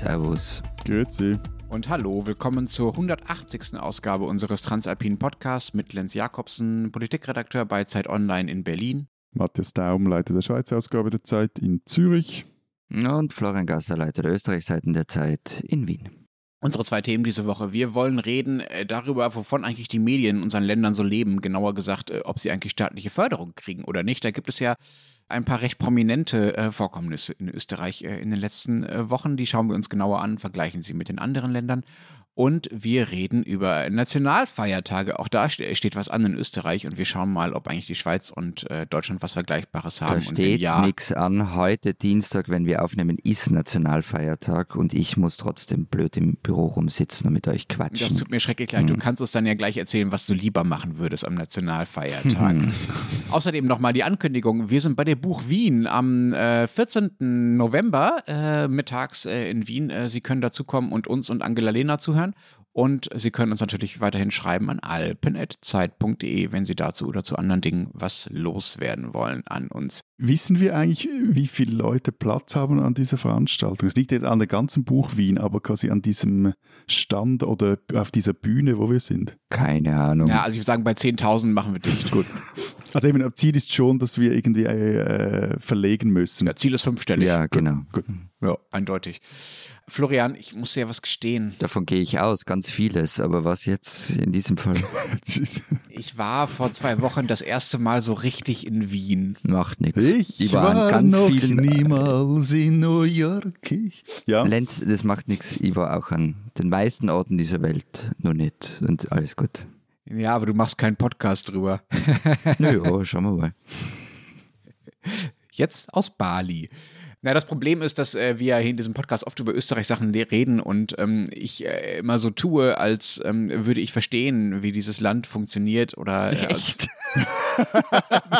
Servus. Grüezi. Und hallo, willkommen zur 180. Ausgabe unseres Transalpinen Podcasts mit Lenz Jakobsen, Politikredakteur bei Zeit Online in Berlin. Matthias Daum, Leiter der Schweizer Ausgabe der Zeit in Zürich. Und Florian Gasser, Leiter der Österreichseiten der Zeit in Wien. Unsere zwei Themen diese Woche. Wir wollen reden äh, darüber, wovon eigentlich die Medien in unseren Ländern so leben. Genauer gesagt, äh, ob sie eigentlich staatliche Förderung kriegen oder nicht. Da gibt es ja ein paar recht prominente äh, Vorkommnisse in Österreich äh, in den letzten äh, Wochen. Die schauen wir uns genauer an, vergleichen sie mit den anderen Ländern. Und wir reden über Nationalfeiertage. Auch da steht was an in Österreich und wir schauen mal, ob eigentlich die Schweiz und äh, Deutschland was Vergleichbares haben. Da steht ja, nichts an. Heute Dienstag, wenn wir aufnehmen, ist Nationalfeiertag und ich muss trotzdem blöd im Büro rumsitzen und mit euch quatschen. Das tut mir schrecklich leid. Du hm. kannst uns dann ja gleich erzählen, was du lieber machen würdest am Nationalfeiertag. Außerdem nochmal die Ankündigung. Wir sind bei der Buch Wien am äh, 14. November äh, mittags äh, in Wien. Äh, Sie können dazukommen und uns und Angela Lehner zuhören. Und Sie können uns natürlich weiterhin schreiben an alpen.zeit.de, wenn Sie dazu oder zu anderen Dingen was loswerden wollen an uns. Wissen wir eigentlich, wie viele Leute Platz haben an dieser Veranstaltung? Es liegt jetzt an der ganzen Buch Wien, aber quasi an diesem Stand oder auf dieser Bühne, wo wir sind. Keine Ahnung. Ja, also ich würde sagen, bei 10.000 machen wir dicht. Gut. Also eben, Ziel ist schon, dass wir irgendwie äh, verlegen müssen. Ja, Ziel ist fünfstellig. Ja, genau. Gut. Ja, eindeutig. Florian, ich muss dir was gestehen. Davon gehe ich aus, ganz vieles, aber was jetzt in diesem Fall? ich war vor zwei Wochen das erste Mal so richtig in Wien. Macht nichts. Ich war, war ganz noch vielen niemals in New York. Ja. Lenz, das macht nichts. Ich war auch an den meisten Orten dieser Welt noch nicht und alles gut. Ja, aber du machst keinen Podcast drüber. Naja, schauen wir mal. Jetzt aus Bali. Na, das Problem ist, dass äh, wir hier in diesem Podcast oft über Österreich-Sachen reden und ähm, ich äh, immer so tue, als ähm, würde ich verstehen, wie dieses Land funktioniert oder äh, als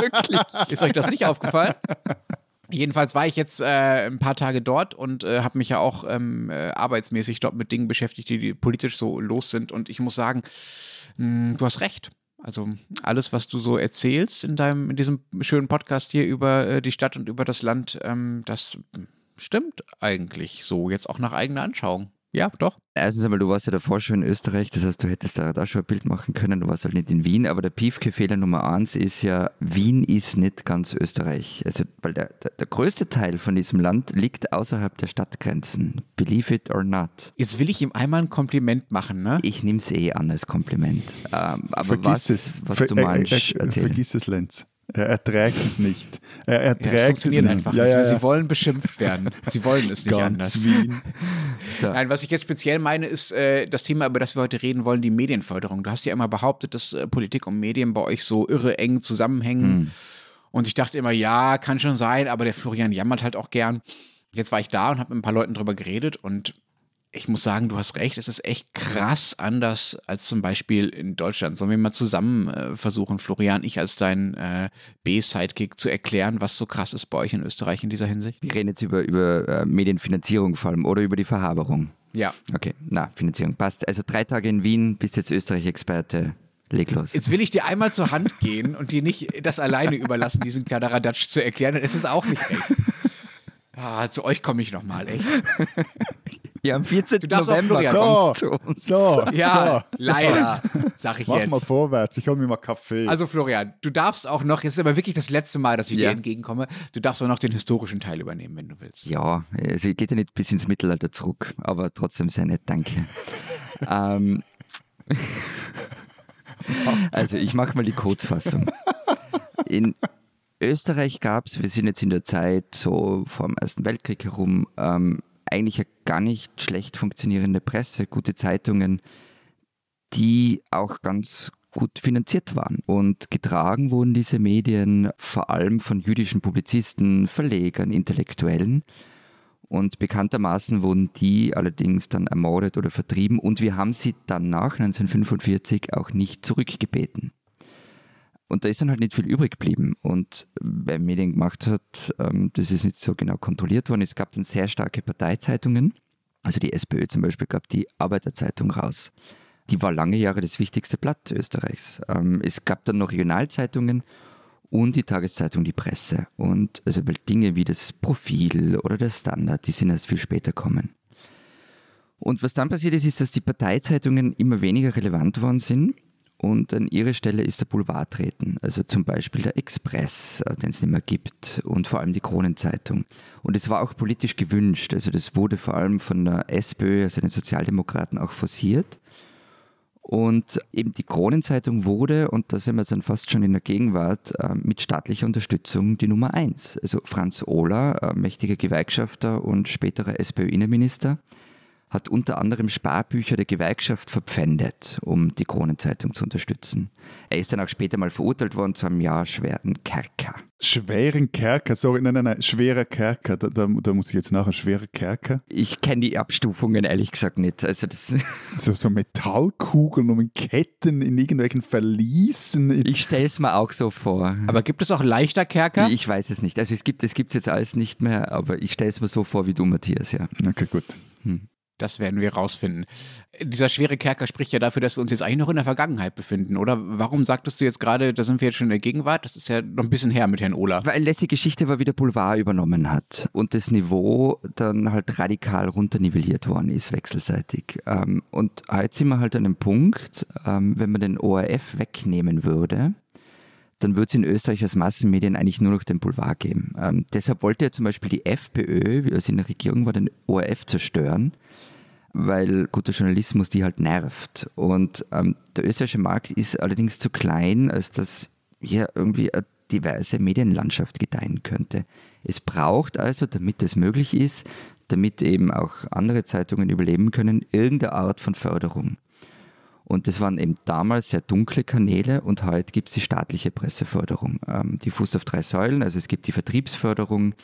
Wirklich? Ist euch das nicht aufgefallen? Jedenfalls war ich jetzt äh, ein paar Tage dort und äh, habe mich ja auch ähm, äh, arbeitsmäßig dort mit Dingen beschäftigt, die, die, politisch so los sind. Und ich muss sagen, mh, hm, du hast recht. Also alles, was du so erzählst in deinem, in diesem schönen Podcast hier über äh, die Stadt und über das Land, ähm, das stimmt eigentlich so, jetzt auch nach eigener Anschauung. Ja, doch. Erstens einmal, du warst ja davor schon in Österreich, das heißt, du hättest da, da schon ein Bild machen können, du warst halt nicht in Wien, aber der Piefke-Fehler Nummer eins ist ja, Wien ist nicht ganz Österreich. Also, weil der, der, der, größte Teil von diesem Land liegt außerhalb der Stadtgrenzen. Believe it or not. Jetzt will ich ihm einmal ein Kompliment machen, ne? Ich nehme es eh an als Kompliment. Ähm, aber vergiss was, es. was du meinst, äh, äh, Vergiss es, Lenz. Er erträgt es nicht. Er erträgt ja, es funktioniert es einfach ja, nicht. Ja, Sie wollen beschimpft werden. Sie wollen es nicht anders. Wien. So. Nein, was ich jetzt speziell meine, ist äh, das Thema, über das wir heute reden wollen, die Medienförderung. Du hast ja immer behauptet, dass äh, Politik und Medien bei euch so irre eng zusammenhängen. Mhm. Und ich dachte immer, ja, kann schon sein, aber der Florian jammert halt auch gern. Jetzt war ich da und habe mit ein paar Leuten drüber geredet und ich muss sagen, du hast recht, es ist echt krass anders als zum Beispiel in Deutschland. Sollen wir mal zusammen äh, versuchen, Florian, ich als dein äh, B-Sidekick zu erklären, was so krass ist bei euch in Österreich in dieser Hinsicht? Wir reden jetzt über, über äh, Medienfinanzierung vor allem oder über die Verhaberung. Ja. Okay, na, Finanzierung passt. Also drei Tage in Wien, bist jetzt Österreich-Experte. Leg los. Jetzt will ich dir einmal zur Hand gehen und dir nicht das alleine überlassen, diesen Kladderadatsch zu erklären. Es ist auch nicht recht. Ah, zu euch komme ich nochmal, echt. Ja, am 14. November so, zu uns. So, ja, so, leider, sag ich Mach jetzt. mal vorwärts, ich hol mir mal Kaffee. Also Florian, du darfst auch noch, jetzt ist aber wirklich das letzte Mal, dass ich ja. dir entgegenkomme, du darfst auch noch den historischen Teil übernehmen, wenn du willst. Ja, also geht ja nicht bis ins Mittelalter zurück, aber trotzdem sehr nett, danke. ähm, also ich mache mal die Kurzfassung. In Österreich gab es, wir sind jetzt in der Zeit so vor dem Ersten Weltkrieg herum, ähm, eigentlich eine gar nicht schlecht funktionierende Presse, gute Zeitungen, die auch ganz gut finanziert waren. Und getragen wurden diese Medien vor allem von jüdischen Publizisten, Verlegern, Intellektuellen. Und bekanntermaßen wurden die allerdings dann ermordet oder vertrieben und wir haben sie danach 1945 auch nicht zurückgebeten. Und da ist dann halt nicht viel übrig geblieben. Und wer Medien gemacht hat, ähm, das ist nicht so genau kontrolliert worden. Es gab dann sehr starke Parteizeitungen. Also die SPÖ zum Beispiel gab die Arbeiterzeitung raus. Die war lange Jahre das wichtigste Blatt Österreichs. Ähm, es gab dann noch Regionalzeitungen und die Tageszeitung Die Presse. Und also Dinge wie das Profil oder der Standard, die sind erst viel später kommen. Und was dann passiert ist, ist, dass die Parteizeitungen immer weniger relevant worden sind und an ihre Stelle ist der Boulevard treten. Also zum Beispiel der Express, äh, den es nicht mehr gibt und vor allem die Kronenzeitung. Und es war auch politisch gewünscht. Also das wurde vor allem von der SPÖ, also den Sozialdemokraten, auch forciert. Und eben die Kronenzeitung wurde, und da sind wir dann fast schon in der Gegenwart, äh, mit staatlicher Unterstützung die Nummer eins. Also Franz Ohler, äh, mächtiger Gewerkschafter und späterer SPÖ-Innenminister, hat unter anderem Sparbücher der Gewerkschaft verpfändet, um die Kronenzeitung zu unterstützen. Er ist dann auch später mal verurteilt worden zu einem Jahr schweren Kerker. Schweren Kerker, sorry, nein, nein, nein, schwerer Kerker, da, da, da muss ich jetzt nachher, schwerer Kerker. Ich kenne die Abstufungen ehrlich gesagt nicht. Also das so, so Metallkugeln und mit Ketten in irgendwelchen Verließen. Ich stelle es mir auch so vor. Aber gibt es auch leichter Kerker? Ich weiß es nicht. Also es gibt es gibt's jetzt alles nicht mehr, aber ich stelle es mir so vor wie du, Matthias, ja. Okay, gut. Hm. Das werden wir rausfinden. Dieser schwere Kerker spricht ja dafür, dass wir uns jetzt eigentlich noch in der Vergangenheit befinden, oder? Warum sagtest du jetzt gerade, da sind wir jetzt schon in der Gegenwart? Das ist ja noch ein bisschen her mit Herrn Ola. Weil Lassie Geschichte war, wie der Boulevard übernommen hat und das Niveau dann halt radikal runternivelliert worden ist, wechselseitig. Ähm, und heute sind wir halt an einem Punkt, ähm, wenn man den ORF wegnehmen würde, dann würde es in Österreich als Massenmedien eigentlich nur noch den Boulevard geben. Ähm, deshalb wollte ja zum Beispiel die FPÖ, wie es in der Regierung war, den ORF zerstören weil guter Journalismus die halt nervt. Und ähm, der österreichische Markt ist allerdings zu klein, als dass hier irgendwie eine diverse Medienlandschaft gedeihen könnte. Es braucht also, damit es möglich ist, damit eben auch andere Zeitungen überleben können, irgendeine Art von Förderung. Und das waren eben damals sehr dunkle Kanäle und heute gibt es die staatliche Presseförderung. Ähm, die fußt auf drei Säulen, also es gibt die Vertriebsförderung,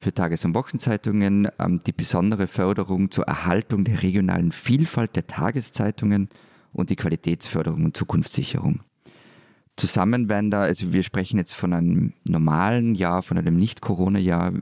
für Tages- und Wochenzeitungen, ähm, die besondere Förderung zur Erhaltung der regionalen Vielfalt der Tageszeitungen und die Qualitätsförderung und Zukunftssicherung. Zusammen werden da, also wir sprechen jetzt von einem normalen Jahr, von einem Nicht-Corona-Jahr,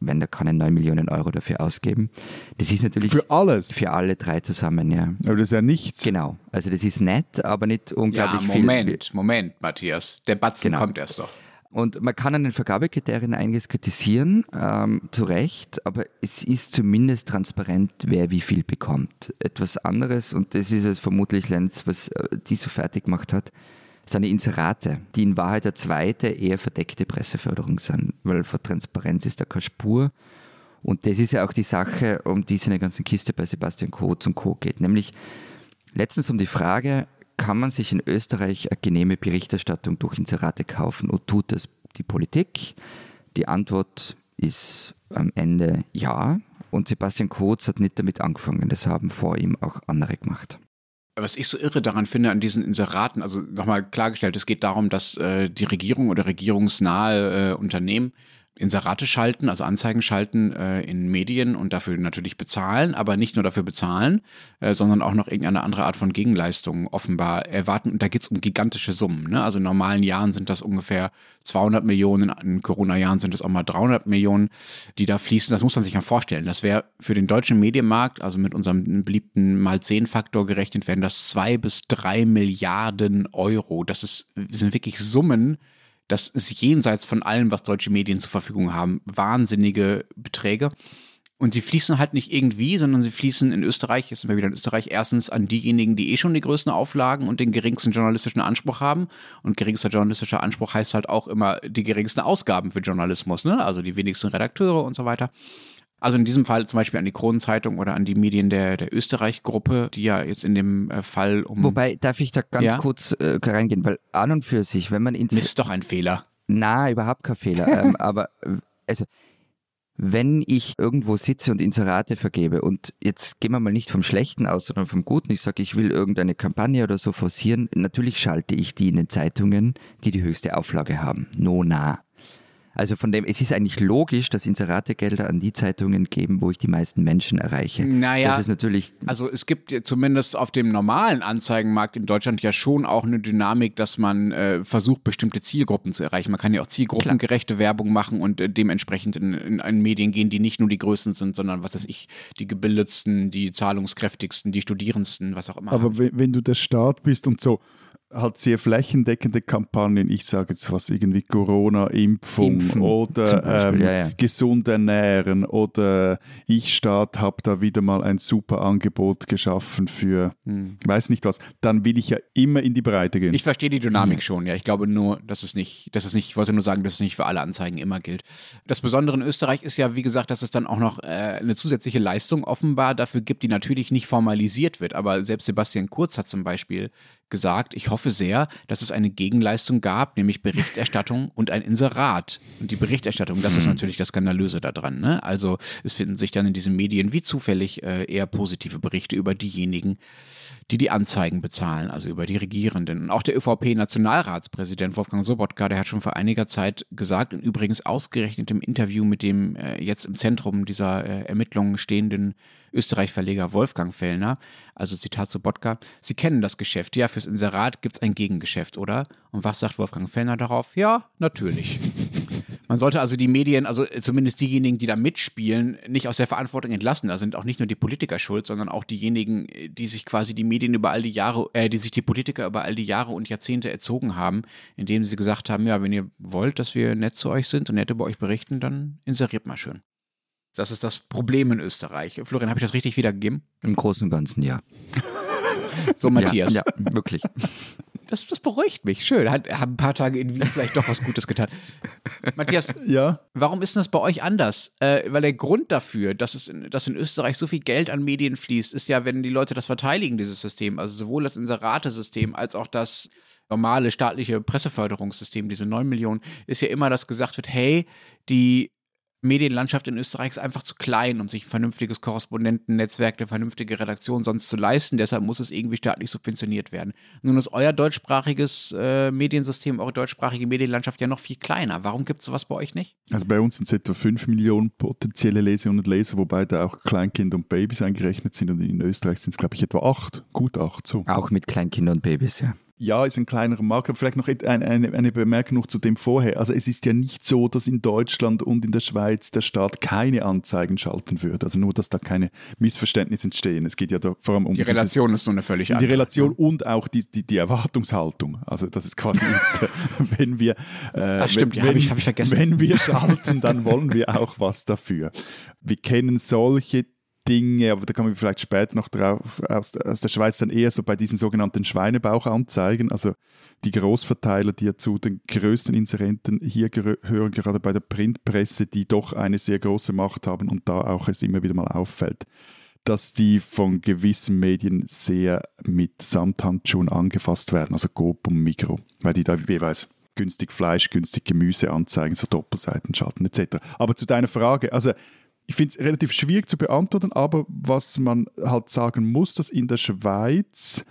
werden da keine 9 Millionen Euro dafür ausgeben. Das ist natürlich. Für alles? Für alle drei zusammen, ja. Aber das ist ja nichts. Genau. Also das ist nett, aber nicht unglaublich ja, Moment, viel. Moment, Moment, Matthias. Der Batzen genau. kommt erst doch. Und man kann an den Vergabekriterien einiges kritisieren, ähm, zu Recht, aber es ist zumindest transparent, wer wie viel bekommt. Etwas anderes, und das ist es vermutlich, Lenz, was äh, die so fertig gemacht hat, die Inserate, die in Wahrheit der zweite, eher verdeckte Presseförderung sind, weil vor Transparenz ist da keine Spur. Und das ist ja auch die Sache, um die es in der ganzen Kiste bei Sebastian Kurz und Co. geht, nämlich letztens um die Frage, kann man sich in Österreich eine genehme Berichterstattung durch Inserate kaufen und tut das die Politik? Die Antwort ist am Ende ja. Und Sebastian Kurz hat nicht damit angefangen. Das haben vor ihm auch andere gemacht. Was ich so irre daran finde an diesen Inseraten, also nochmal klargestellt, es geht darum, dass äh, die Regierung oder regierungsnahe äh, Unternehmen Inserate schalten, also Anzeigen schalten äh, in Medien und dafür natürlich bezahlen, aber nicht nur dafür bezahlen, äh, sondern auch noch irgendeine andere Art von Gegenleistung offenbar erwarten. Und da geht es um gigantische Summen. Ne? Also in normalen Jahren sind das ungefähr 200 Millionen, in Corona-Jahren sind es auch mal 300 Millionen, die da fließen. Das muss man sich ja vorstellen. Das wäre für den deutschen Medienmarkt, also mit unserem beliebten Mal-10-Faktor gerechnet, wären das zwei bis drei Milliarden Euro. Das ist, sind wirklich Summen, das ist jenseits von allem, was deutsche Medien zur Verfügung haben, wahnsinnige Beträge. Und die fließen halt nicht irgendwie, sondern sie fließen in Österreich, jetzt sind wir wieder in Österreich, erstens an diejenigen, die eh schon die größten Auflagen und den geringsten journalistischen Anspruch haben. Und geringster journalistischer Anspruch heißt halt auch immer die geringsten Ausgaben für Journalismus, ne? Also die wenigsten Redakteure und so weiter. Also in diesem Fall zum Beispiel an die Kronenzeitung oder an die Medien der, der Österreich-Gruppe, die ja jetzt in dem äh, Fall um. Wobei, darf ich da ganz ja? kurz äh, reingehen, weil an und für sich, wenn man ins. Ist doch ein Fehler. Na, überhaupt kein Fehler. ähm, aber äh, also wenn ich irgendwo sitze und Inserate vergebe und jetzt gehen wir mal nicht vom Schlechten aus, sondern vom Guten, ich sage, ich will irgendeine Kampagne oder so forcieren, natürlich schalte ich die in den Zeitungen, die die höchste Auflage haben. No, na. Also von dem, es ist eigentlich logisch, dass Inserategelder an die Zeitungen geben, wo ich die meisten Menschen erreiche. Naja, das ist natürlich. Also es gibt ja zumindest auf dem normalen Anzeigenmarkt in Deutschland ja schon auch eine Dynamik, dass man äh, versucht, bestimmte Zielgruppen zu erreichen. Man kann ja auch zielgruppengerechte Klar. Werbung machen und äh, dementsprechend in, in, in, Medien gehen, die nicht nur die Größten sind, sondern was weiß ich, die gebildetsten, die zahlungskräftigsten, die Studierendsten, was auch immer. Aber wenn, wenn du der Staat bist und so, halt sehr flächendeckende Kampagnen. Ich sage jetzt was irgendwie Corona-Impfung oder ähm, ja, ja. gesund ernähren oder ich Staat habe da wieder mal ein super Angebot geschaffen für weiß nicht was. Dann will ich ja immer in die Breite gehen. Ich verstehe die Dynamik schon, ja. Ich glaube nur, dass es nicht, dass es nicht, ich wollte nur sagen, dass es nicht für alle Anzeigen immer gilt. Das Besondere in Österreich ist ja, wie gesagt, dass es dann auch noch äh, eine zusätzliche Leistung offenbar dafür gibt, die natürlich nicht formalisiert wird. Aber selbst Sebastian Kurz hat zum Beispiel gesagt, ich hoffe sehr, dass es eine Gegenleistung gab, nämlich Berichterstattung und ein Inserat. Und die Berichterstattung, das ist natürlich das Skandalöse daran. Ne? Also es finden sich dann in diesen Medien wie zufällig äh, eher positive Berichte über diejenigen, die die Anzeigen bezahlen, also über die Regierenden. Und auch der ÖVP-Nationalratspräsident Wolfgang Sobotka, der hat schon vor einiger Zeit gesagt und übrigens ausgerechnet im Interview mit dem äh, jetzt im Zentrum dieser äh, Ermittlungen stehenden Österreich-Verleger Wolfgang Fellner, also Zitat Sobotka, Sie kennen das Geschäft, ja, fürs Inserat gibt es ein Gegengeschäft, oder? Und was sagt Wolfgang Fellner darauf? Ja, natürlich. Man sollte also die Medien, also zumindest diejenigen, die da mitspielen, nicht aus der Verantwortung entlassen. Da sind auch nicht nur die Politiker schuld, sondern auch diejenigen, die sich quasi die Medien über all die Jahre, äh, die sich die Politiker über all die Jahre und Jahrzehnte erzogen haben, indem sie gesagt haben, ja, wenn ihr wollt, dass wir nett zu euch sind und nett über euch berichten, dann inseriert mal schön. Das ist das Problem in Österreich. Florian, habe ich das richtig wiedergegeben? Im Großen und Ganzen, ja. So, Matthias. Ja, ja wirklich. Das, das beruhigt mich. Schön. Hat, haben ein paar Tage in Wien vielleicht doch was Gutes getan. Matthias, ja. warum ist denn das bei euch anders? Äh, weil der Grund dafür, dass, es in, dass in Österreich so viel Geld an Medien fließt, ist ja, wenn die Leute das verteidigen, dieses System. Also sowohl das Inseratesystem als auch das normale staatliche Presseförderungssystem, diese 9 Millionen, ist ja immer, dass gesagt wird, hey, die Medienlandschaft in Österreich ist einfach zu klein, um sich ein vernünftiges Korrespondentennetzwerk, eine vernünftige Redaktion sonst zu leisten. Deshalb muss es irgendwie staatlich subventioniert werden. Nun ist euer deutschsprachiges äh, Mediensystem, eure deutschsprachige Medienlandschaft ja noch viel kleiner. Warum gibt es sowas bei euch nicht? Also bei uns sind es etwa 5 Millionen potenzielle Leserinnen und Leser, wobei da auch Kleinkinder und Babys eingerechnet sind. Und in Österreich sind es, glaube ich, etwa 8, gut 8. So. Auch mit Kleinkindern und Babys, ja. Ja, ist ein kleinerer Markt, aber vielleicht noch eine, eine, eine, Bemerkung noch zu dem vorher. Also es ist ja nicht so, dass in Deutschland und in der Schweiz der Staat keine Anzeigen schalten würde. Also nur, dass da keine Missverständnisse entstehen. Es geht ja da vor allem um die Relation dieses, ist so eine völlig andere. Die Relation und auch die, die, die Erwartungshaltung. Also das ist quasi ist, wenn wir äh, Ach, stimmt, wenn, ja, habe ich, ich vergessen. Wenn wir schalten, dann wollen wir auch was dafür. Wir kennen solche Dinge, aber da kommen wir vielleicht später noch drauf, aus, aus, der Schweiz dann eher so bei diesen sogenannten Schweinebauchanzeigen, also die Großverteiler, die ja zu den größten Inserenten hier gehören, gerade bei der Printpresse, die doch eine sehr große Macht haben und da auch es immer wieder mal auffällt, dass die von gewissen Medien sehr mit Samthandschuhen angefasst werden, also Coop und Migro, weil die da jeweils günstig Fleisch, günstig Gemüse anzeigen, so Doppelseiten schalten etc. Aber zu deiner Frage, also ich finde es relativ schwierig zu beantworten, aber was man halt sagen muss, dass in der Schweiz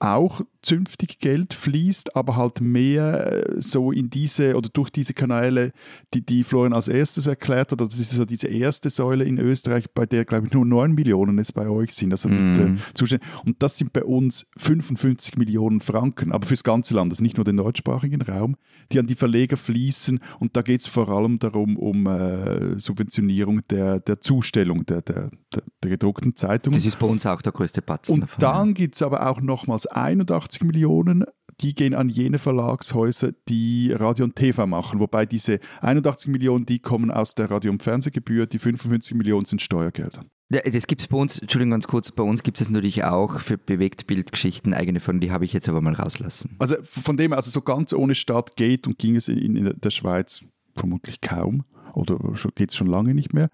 auch zünftig Geld fließt, aber halt mehr äh, so in diese oder durch diese Kanäle, die, die Florian als erstes erklärt hat. Das ist so diese erste Säule in Österreich, bei der, glaube ich, nur 9 Millionen es bei euch sind. Also mit, Mhm. äh, Zuständen. Und das sind bei uns 55 Millionen Franken, aber fürs ganze Land, also nicht nur den deutschsprachigen Raum, die an die Verleger fließen. Und da geht es vor allem darum, um äh, Subventionierung der, der Zustellung der, der, der, der gedruckten Zeitungen. Das ist bei uns auch der größte Batzen Und davon. dann gibt es aber auch nochmals 81 Millionen, die gehen an jene Verlagshäuser, die Radio und TV machen. Wobei diese 81 Millionen, die kommen aus der Radio- und Fernsehgebühr, die 55 Millionen sind Steuergelder. Ja, das gibt es bei uns, Entschuldigung ganz kurz, bei uns gibt es natürlich auch für Bewegtbildgeschichten eigene von, die habe ich jetzt aber mal rauslassen. Also von dem, also so ganz ohne Staat geht und ging es in, in der Schweiz vermutlich kaum oder geht es schon lange nicht mehr.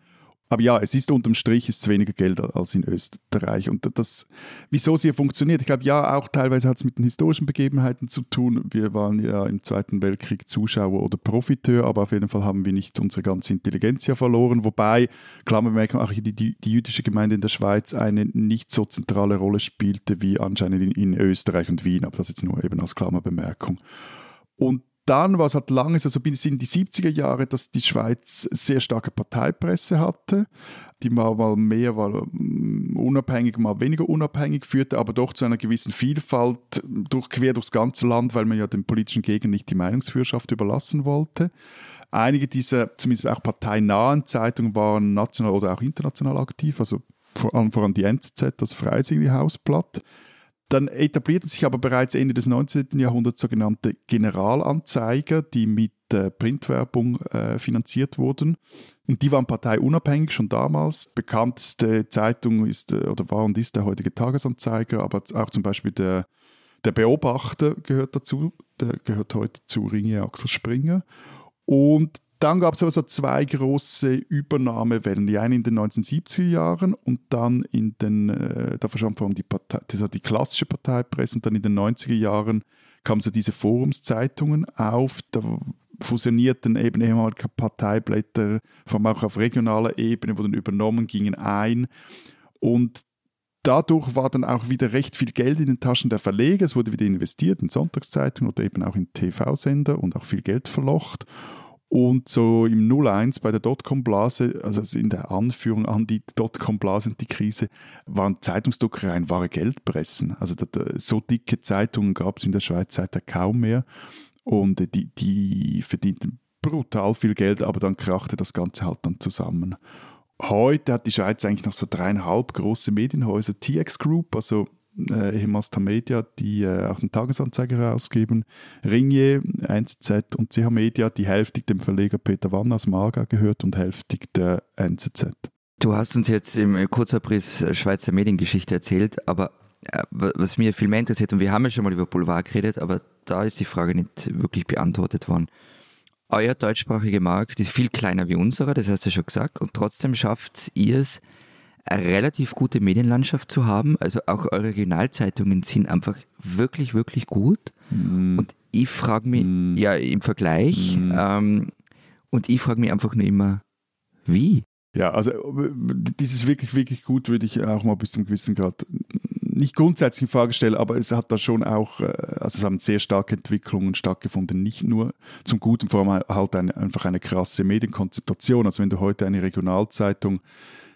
Aber ja, es ist unterm Strich ist weniger Geld als in Österreich. Und das, wieso es hier funktioniert, ich glaube, ja, auch teilweise hat es mit den historischen Begebenheiten zu tun. Wir waren ja im Zweiten Weltkrieg Zuschauer oder Profiteur, aber auf jeden Fall haben wir nicht unsere ganze Intelligenz ja verloren. Wobei, Klammerbemerkung, auch die, die, die jüdische Gemeinde in der Schweiz eine nicht so zentrale Rolle spielte wie anscheinend in, in Österreich und Wien. Aber das jetzt nur eben als Klammerbemerkung. Und dann war es halt lange, also bis in die 70er Jahre, dass die Schweiz sehr starke Parteipresse hatte, die mal, mal mehr mal unabhängig, mal weniger unabhängig führte, aber doch zu einer gewissen Vielfalt durch, quer durchs ganze Land, weil man ja dem politischen Gegner nicht die Meinungsführerschaft überlassen wollte. Einige dieser, zumindest auch parteinahen Zeitungen, waren national oder auch international aktiv, also vor allem, vor allem die NZZ, das Freisinnige Hausblatt. Dann etablierten sich aber bereits Ende des 19. Jahrhunderts sogenannte Generalanzeiger, die mit äh, Printwerbung äh, finanziert wurden. Und die waren parteiunabhängig schon damals. Bekannteste Zeitung ist äh, oder war und ist der heutige Tagesanzeiger, aber auch zum Beispiel der, der Beobachter gehört dazu. Der gehört heute zu Ringe Axel Springer. Und dann gab es also zwei große Übernahmewellen. Die eine in den 1970er Jahren und dann in den, äh, da verschwand vor allem die Partei, das war die klassische Parteipresse und dann in den 90er Jahren kamen so diese Forumszeitungen auf. Da fusionierten eben ehemalige Parteiblätter, vor allem auch auf regionaler Ebene, wurden übernommen, gingen ein. Und dadurch war dann auch wieder recht viel Geld in den Taschen der Verleger. Es wurde wieder investiert in Sonntagszeitungen oder eben auch in TV-Sender und auch viel Geld verlocht. Und so im 01 bei der Dotcom-Blase, also in der Anführung an die Dotcom-Blase und die Krise, waren Zeitungsdruckereien wahre Geldpressen. Also so dicke Zeitungen gab es in der Schweiz seither kaum mehr. Und die, die verdienten brutal viel Geld, aber dann krachte das Ganze halt dann zusammen. Heute hat die Schweiz eigentlich noch so dreieinhalb große Medienhäuser. TX Group, also äh, ehemals Media, die äh, auch den Tagesanzeiger herausgeben, Ringier, 1Z und CH Media, die hälftig dem Verleger Peter Wann aus Marga gehört und hälftig der NZZ. Du hast uns jetzt im Kurzabriss äh, Schweizer Mediengeschichte erzählt, aber äh, was mir viel mehr interessiert, und wir haben ja schon mal über Boulevard geredet, aber da ist die Frage nicht wirklich beantwortet worden. Euer deutschsprachige Markt ist viel kleiner wie unserer, das hast du ja schon gesagt, und trotzdem schafft ihr es, eine relativ gute Medienlandschaft zu haben. Also auch eure Regionalzeitungen sind einfach wirklich, wirklich gut. Mm. Und ich frage mich, mm. ja, im Vergleich, mm. ähm, und ich frage mich einfach nur immer, wie? Ja, also dieses wirklich, wirklich gut würde ich auch mal bis zum gewissen Grad nicht grundsätzlich in Frage stellen, aber es hat da schon auch, äh, also es haben sehr starke Entwicklungen stattgefunden, nicht nur zum Guten, vor allem halt eine, einfach eine krasse Medienkonzentration. Also wenn du heute eine Regionalzeitung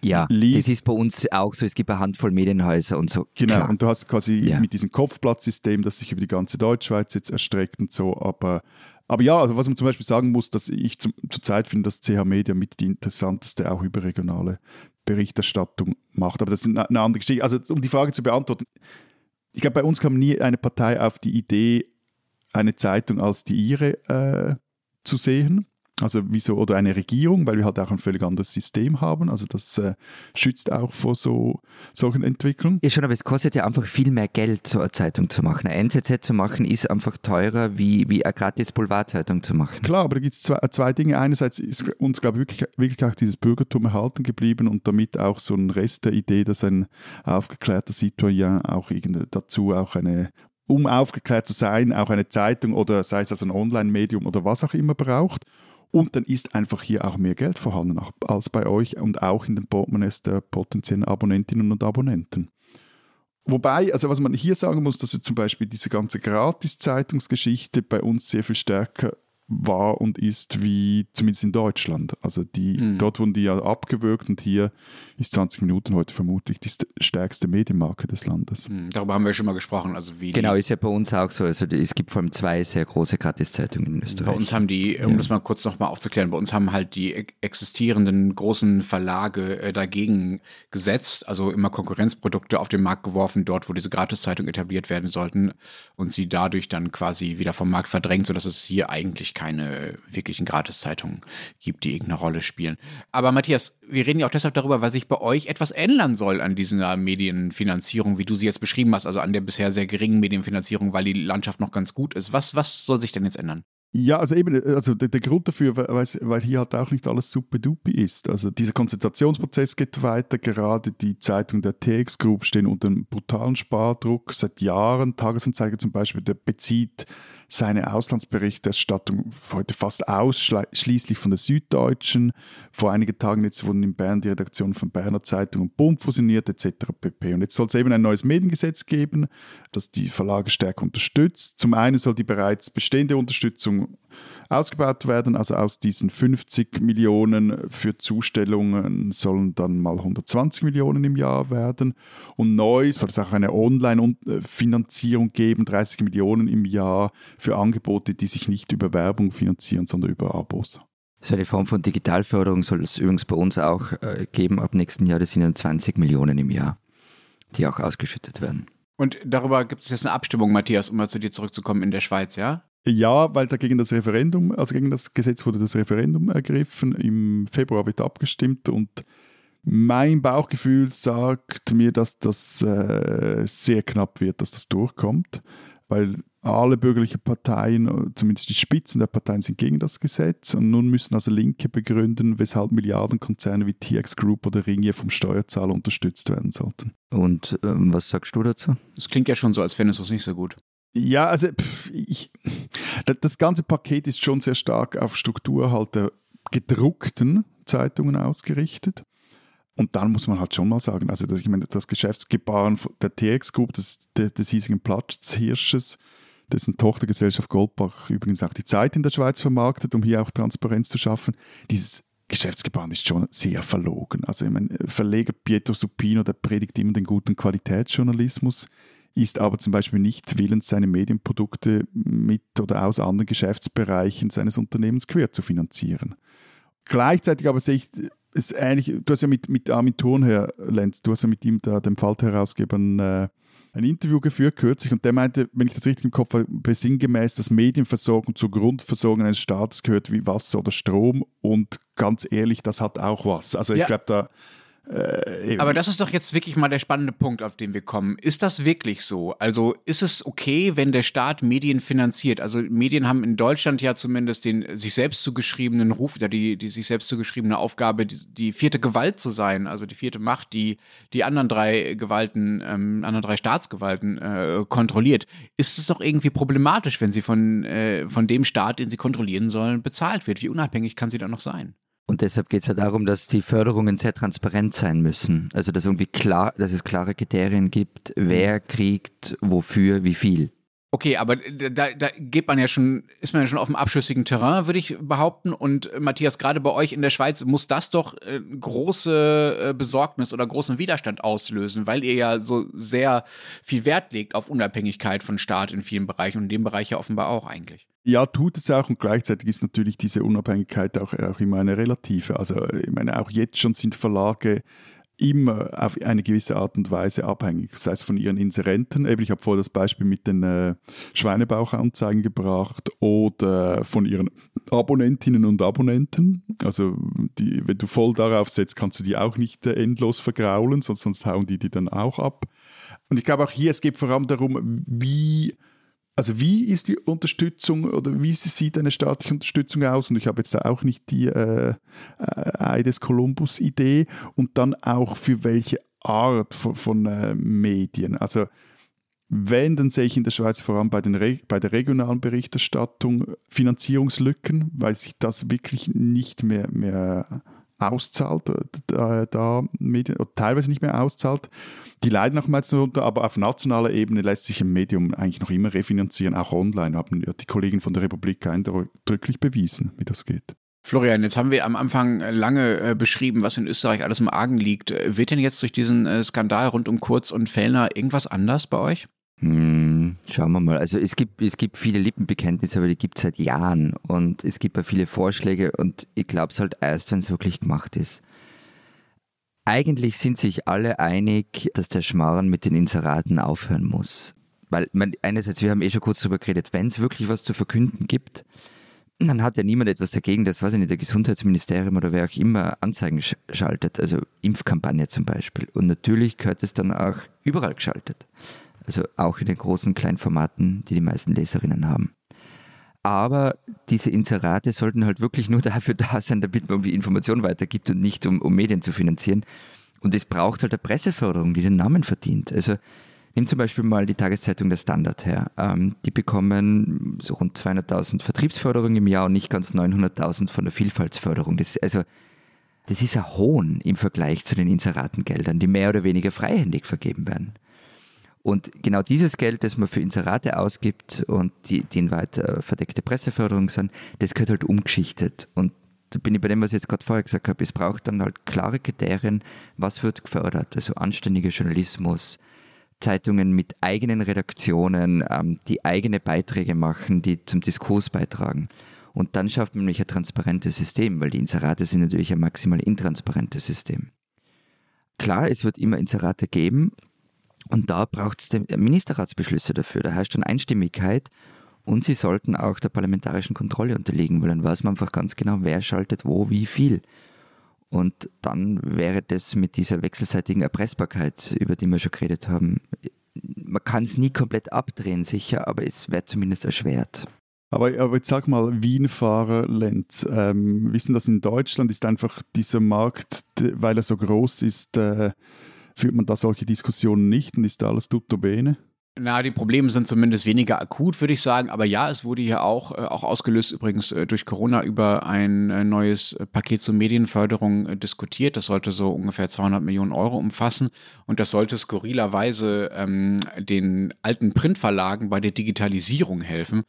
ja, liest. das ist bei uns auch so. Es gibt eine Handvoll Medienhäuser und so. Genau, Klar. und du hast quasi ja. mit diesem Kopfplatzsystem, das sich über die ganze Deutschschweiz jetzt erstreckt und so, aber aber ja, also was man zum Beispiel sagen muss, dass ich zum, zurzeit finde, dass CH Media mit die interessanteste auch überregionale Berichterstattung macht. Aber das ist eine andere Geschichte. Also um die Frage zu beantworten, ich glaube, bei uns kam nie eine Partei auf die Idee, eine Zeitung als die ihre äh, zu sehen. Also wieso, oder eine Regierung, weil wir halt auch ein völlig anderes System haben. Also das äh, schützt auch vor so solchen Entwicklungen. Ja schon, aber es kostet ja einfach viel mehr Geld, so eine Zeitung zu machen. Eine NZZ zu machen ist einfach teurer, wie, wie eine gratis Boulevardzeitung zu machen. Klar, aber da gibt es zwei, zwei, Dinge. Einerseits ist uns, glaube ich, wirklich, wirklich auch dieses Bürgertum erhalten geblieben und damit auch so ein Rest der Idee, dass ein aufgeklärter Citoyen auch dazu auch eine um aufgeklärt zu sein, auch eine Zeitung oder sei es also ein Online-Medium oder was auch immer braucht. Und dann ist einfach hier auch mehr Geld vorhanden als bei euch und auch in den Portemonnaies der potenziellen Abonnentinnen und Abonnenten. Wobei, also was man hier sagen muss, dass zum Beispiel diese ganze Gratis-Zeitungsgeschichte bei uns sehr viel stärker war und ist wie zumindest in Deutschland. Also die, mhm. dort wurden die ja abgewürgt und hier ist 20 Minuten heute vermutlich die stärkste Medienmarke des Landes. Mhm, darüber haben wir schon mal gesprochen. Also wie genau, ist ja bei uns auch so. Also es gibt vor allem zwei sehr große Gratiszeitungen in Österreich. Bei uns haben die, um ja. das mal kurz nochmal aufzuklären, bei uns haben halt die existierenden großen Verlage äh, dagegen gesetzt, also immer Konkurrenzprodukte auf den Markt geworfen, dort wo diese Gratiszeitungen etabliert werden sollten und sie dadurch dann quasi wieder vom Markt verdrängt, sodass es hier eigentlich keine wirklichen Gratiszeitungen gibt, die irgendeine Rolle spielen. Aber Matthias, wir reden ja auch deshalb darüber, weil sich bei euch etwas ändern soll an dieser Medienfinanzierung, wie du sie jetzt beschrieben hast, also an der bisher sehr geringen Medienfinanzierung, weil die Landschaft noch ganz gut ist. Was, was soll sich denn jetzt ändern? Ja, also eben, also der, der Grund dafür, weil, weil hier halt auch nicht alles super dupi ist. Also dieser Konzentrationsprozess geht weiter. Gerade die Zeitung der TX Group stehen unter einem brutalen Spardruck seit Jahren. Tagesanzeiger zum Beispiel, der bezieht seine Auslandsberichterstattung heute fast ausschließlich von der Süddeutschen. Vor einigen Tagen jetzt wurden in Bern die Redaktion von Berner Zeitung und Bund fusioniert etc. pp. Und jetzt soll es eben ein neues Mediengesetz geben, das die Verlage stärker unterstützt. Zum einen soll die bereits bestehende Unterstützung ausgebaut werden. Also aus diesen 50 Millionen für Zustellungen sollen dann mal 120 Millionen im Jahr werden. Und neu soll es auch eine Online-Finanzierung geben, 30 Millionen im Jahr für Angebote, die sich nicht über Werbung finanzieren, sondern über Abos. So eine Form von Digitalförderung soll es übrigens bei uns auch äh, geben ab nächsten Jahr. Das sind dann 20 Millionen im Jahr, die auch ausgeschüttet werden. Und darüber gibt es jetzt eine Abstimmung, Matthias, um mal zu dir zurückzukommen in der Schweiz, ja? Ja, weil dagegen das Referendum, also gegen das Gesetz wurde das Referendum ergriffen. Im Februar wird abgestimmt und mein Bauchgefühl sagt mir, dass das äh, sehr knapp wird, dass das durchkommt, weil alle bürgerlichen Parteien, zumindest die Spitzen der Parteien, sind gegen das Gesetz und nun müssen also Linke begründen, weshalb Milliardenkonzerne wie TX Group oder Ringier vom Steuerzahler unterstützt werden sollten. Und ähm, was sagst du dazu? Das klingt ja schon so, als fändest du es nicht so gut. Ja, also pff, ich, das ganze Paket ist schon sehr stark auf Struktur halt der gedruckten Zeitungen ausgerichtet. Und dann muss man halt schon mal sagen, also das, ich meine, das Geschäftsgebaren der TX Group, des, des, hiesigen Platzhirsches, dessen Tochtergesellschaft Goldbach übrigens auch die Zeit in der Schweiz vermarktet, um hier auch Transparenz zu schaffen. Dieses Geschäftsgebaren ist schon sehr verlogen. Also ich meine, Verleger Pietro Supino, der predigt immer den guten Qualitätsjournalismus, ist aber zum Beispiel nicht willens, seine Medienprodukte mit oder aus anderen Geschäftsbereichen seines Unternehmens quer zu finanzieren. Gleichzeitig aber sehe ich ist ähnlich, du hast ja mit, mit Armin Thurnherr, Lenz, du hast ja mit ihm, da, dem Faltherausgeber, ein, äh, ein Interview geführt kürzlich und der meinte, wenn ich das richtig im Kopf habe, sinngemäß, dass Medienversorgung zur Grundversorgung eines Staates gehört wie Wasser oder Strom und ganz ehrlich, das hat auch was. Also ich ja. glaube, da äh, Aber das ist doch jetzt wirklich mal der spannende Punkt, auf den wir kommen. Ist das wirklich so? Also ist es okay, wenn der Staat Medien finanziert? Also Medien haben in Deutschland ja zumindest den sich selbst zugeschriebenen Ruf oder die, die sich selbst zugeschriebene Aufgabe, die, die, vierte Gewalt zu sein, also die vierte Macht, die die anderen drei Gewalten, ähm, anderen drei Staatsgewalten äh, kontrolliert. Ist es doch irgendwie problematisch, wenn sie von, äh, von dem Staat, den sie kontrollieren sollen, bezahlt wird? Wie unabhängig kann sie dann noch sein? Und deshalb geht es ja darum, dass die Förderungen sehr transparent sein müssen. Also dass irgendwie klar, dass es klare Kriterien gibt, wer kriegt wofür wie viel. Okay, aber da, da geht man ja schon, ist man ja schon auf dem abschüssigen Terrain, würde ich behaupten. Und äh, Matthias, gerade bei euch in der Schweiz muss das doch äh, große äh, Besorgnis oder großen Widerstand auslösen, weil ihr ja so sehr viel Wert legt auf Unabhängigkeit von Staat in vielen Bereichen und in dem Bereich ja offenbar auch eigentlich. Ja, tut es auch und gleichzeitig ist natürlich diese Unabhängigkeit auch, auch immer eine relative. Also ich meine, auch jetzt schon sind Verlage immer auf eine gewisse Art und Weise abhängig, sei es von ihren Inserenten, eben ich habe vorher das Beispiel mit den äh, Schweinebauchanzeigen gebracht, oder von ihren Abonnentinnen und Abonnenten. Also die, wenn du voll darauf setzt, kannst du die auch nicht äh, endlos vergraulen, sonst, sonst hauen die die dann auch ab. Und ich glaube auch hier, es geht vor allem darum, wie also wie ist die Unterstützung oder wie sieht eine staatliche Unterstützung aus? Und ich habe jetzt da auch nicht die äh, äh Ei des Kolumbus-Idee und dann auch für welche Art von, von äh, Medien. Also wenn, dann sehe ich in der Schweiz vor allem bei, bei der regionalen Berichterstattung Finanzierungslücken, weil sich das wirklich nicht mehr, mehr auszahlt, äh, da, da Medien, teilweise nicht mehr auszahlt. Die leiden nochmals darunter, aber auf nationaler Ebene lässt sich ein Medium eigentlich noch immer refinanzieren, auch online haben die Kollegen von der Republik eindrücklich bewiesen, wie das geht. Florian, jetzt haben wir am Anfang lange äh, beschrieben, was in Österreich alles im Argen liegt. Wird denn jetzt durch diesen äh, Skandal rund um Kurz und Fellner irgendwas anders bei euch? Hm, schauen wir mal. Also es gibt, es gibt viele Lippenbekenntnisse, aber die gibt es seit Jahren und es gibt auch viele Vorschläge und ich glaube es halt erst, wenn es wirklich gemacht ist. Eigentlich sind sich alle einig, dass der Schmarrn mit den Inseraten aufhören muss. Weil man, einerseits, wir haben eh schon kurz darüber geredet, wenn es wirklich was zu verkünden gibt, dann hat ja niemand etwas dagegen, dass, weiß ich nicht, der Gesundheitsministerium oder wer auch immer Anzeigen schaltet, also Impfkampagne zum Beispiel. Und natürlich gehört es dann auch überall geschaltet. Also auch in den großen Kleinformaten, die die meisten Leserinnen haben. Aber diese Inserate sollten halt wirklich nur dafür da sein, damit man irgendwie Informationen weitergibt und nicht um, um Medien zu finanzieren. Und es braucht halt eine Presseförderung, die den Namen verdient. Also nimm zum Beispiel mal die Tageszeitung Der Standard her. Ähm, die bekommen so rund 200.000 Vertriebsförderung im Jahr und nicht ganz 900.000 von der Vielfaltsförderung. Das, also, das ist ein Hohn im Vergleich zu den Inseratengeldern, die mehr oder weniger freihändig vergeben werden. Und genau dieses Geld, das man für Inserate ausgibt und die, die in weiter verdeckte Presseförderung sind, das gehört halt umgeschichtet. Und da bin ich bei dem, was ich jetzt gerade vorher gesagt habe, es braucht dann halt klare Kriterien, was wird gefördert. Also anständiger Journalismus, Zeitungen mit eigenen Redaktionen, ähm, die eigene Beiträge machen, die zum Diskurs beitragen. Und dann schafft man nämlich ein transparentes System, weil die Inserate sind natürlich ein maximal intransparentes System. Klar, es wird immer Inserate geben, Und da braucht es Ministerratsbeschlüsse dafür. Da heißt dann Einstimmigkeit. Und sie sollten auch der parlamentarischen Kontrolle unterliegen, weil dann weiß man einfach ganz genau, wer schaltet wo, wie viel. Und dann wäre das mit dieser wechselseitigen Erpressbarkeit, über die wir schon geredet haben, man kann es nie komplett abdrehen, sicher, aber es wird zumindest erschwert. Aber, aber jetzt sag mal, Wien-Fahrer Lenz, ähm, wissen das in Deutschland ist einfach dieser Markt, weil er so groß ist, äh, führt man da solche Diskussionen nicht und ist da alles tutto bene? Na, die Probleme sind zumindest weniger akut, würde ich sagen. Aber ja, es wurde hier auch, äh, auch ausgelöst übrigens äh, durch Corona über ein äh, neues äh, Paket zur Medienförderung äh, diskutiert. Das sollte so ungefähr 200 Millionen Euro umfassen. Und das sollte skurrilerweise ähm, den alten Printverlagen bei der Digitalisierung helfen.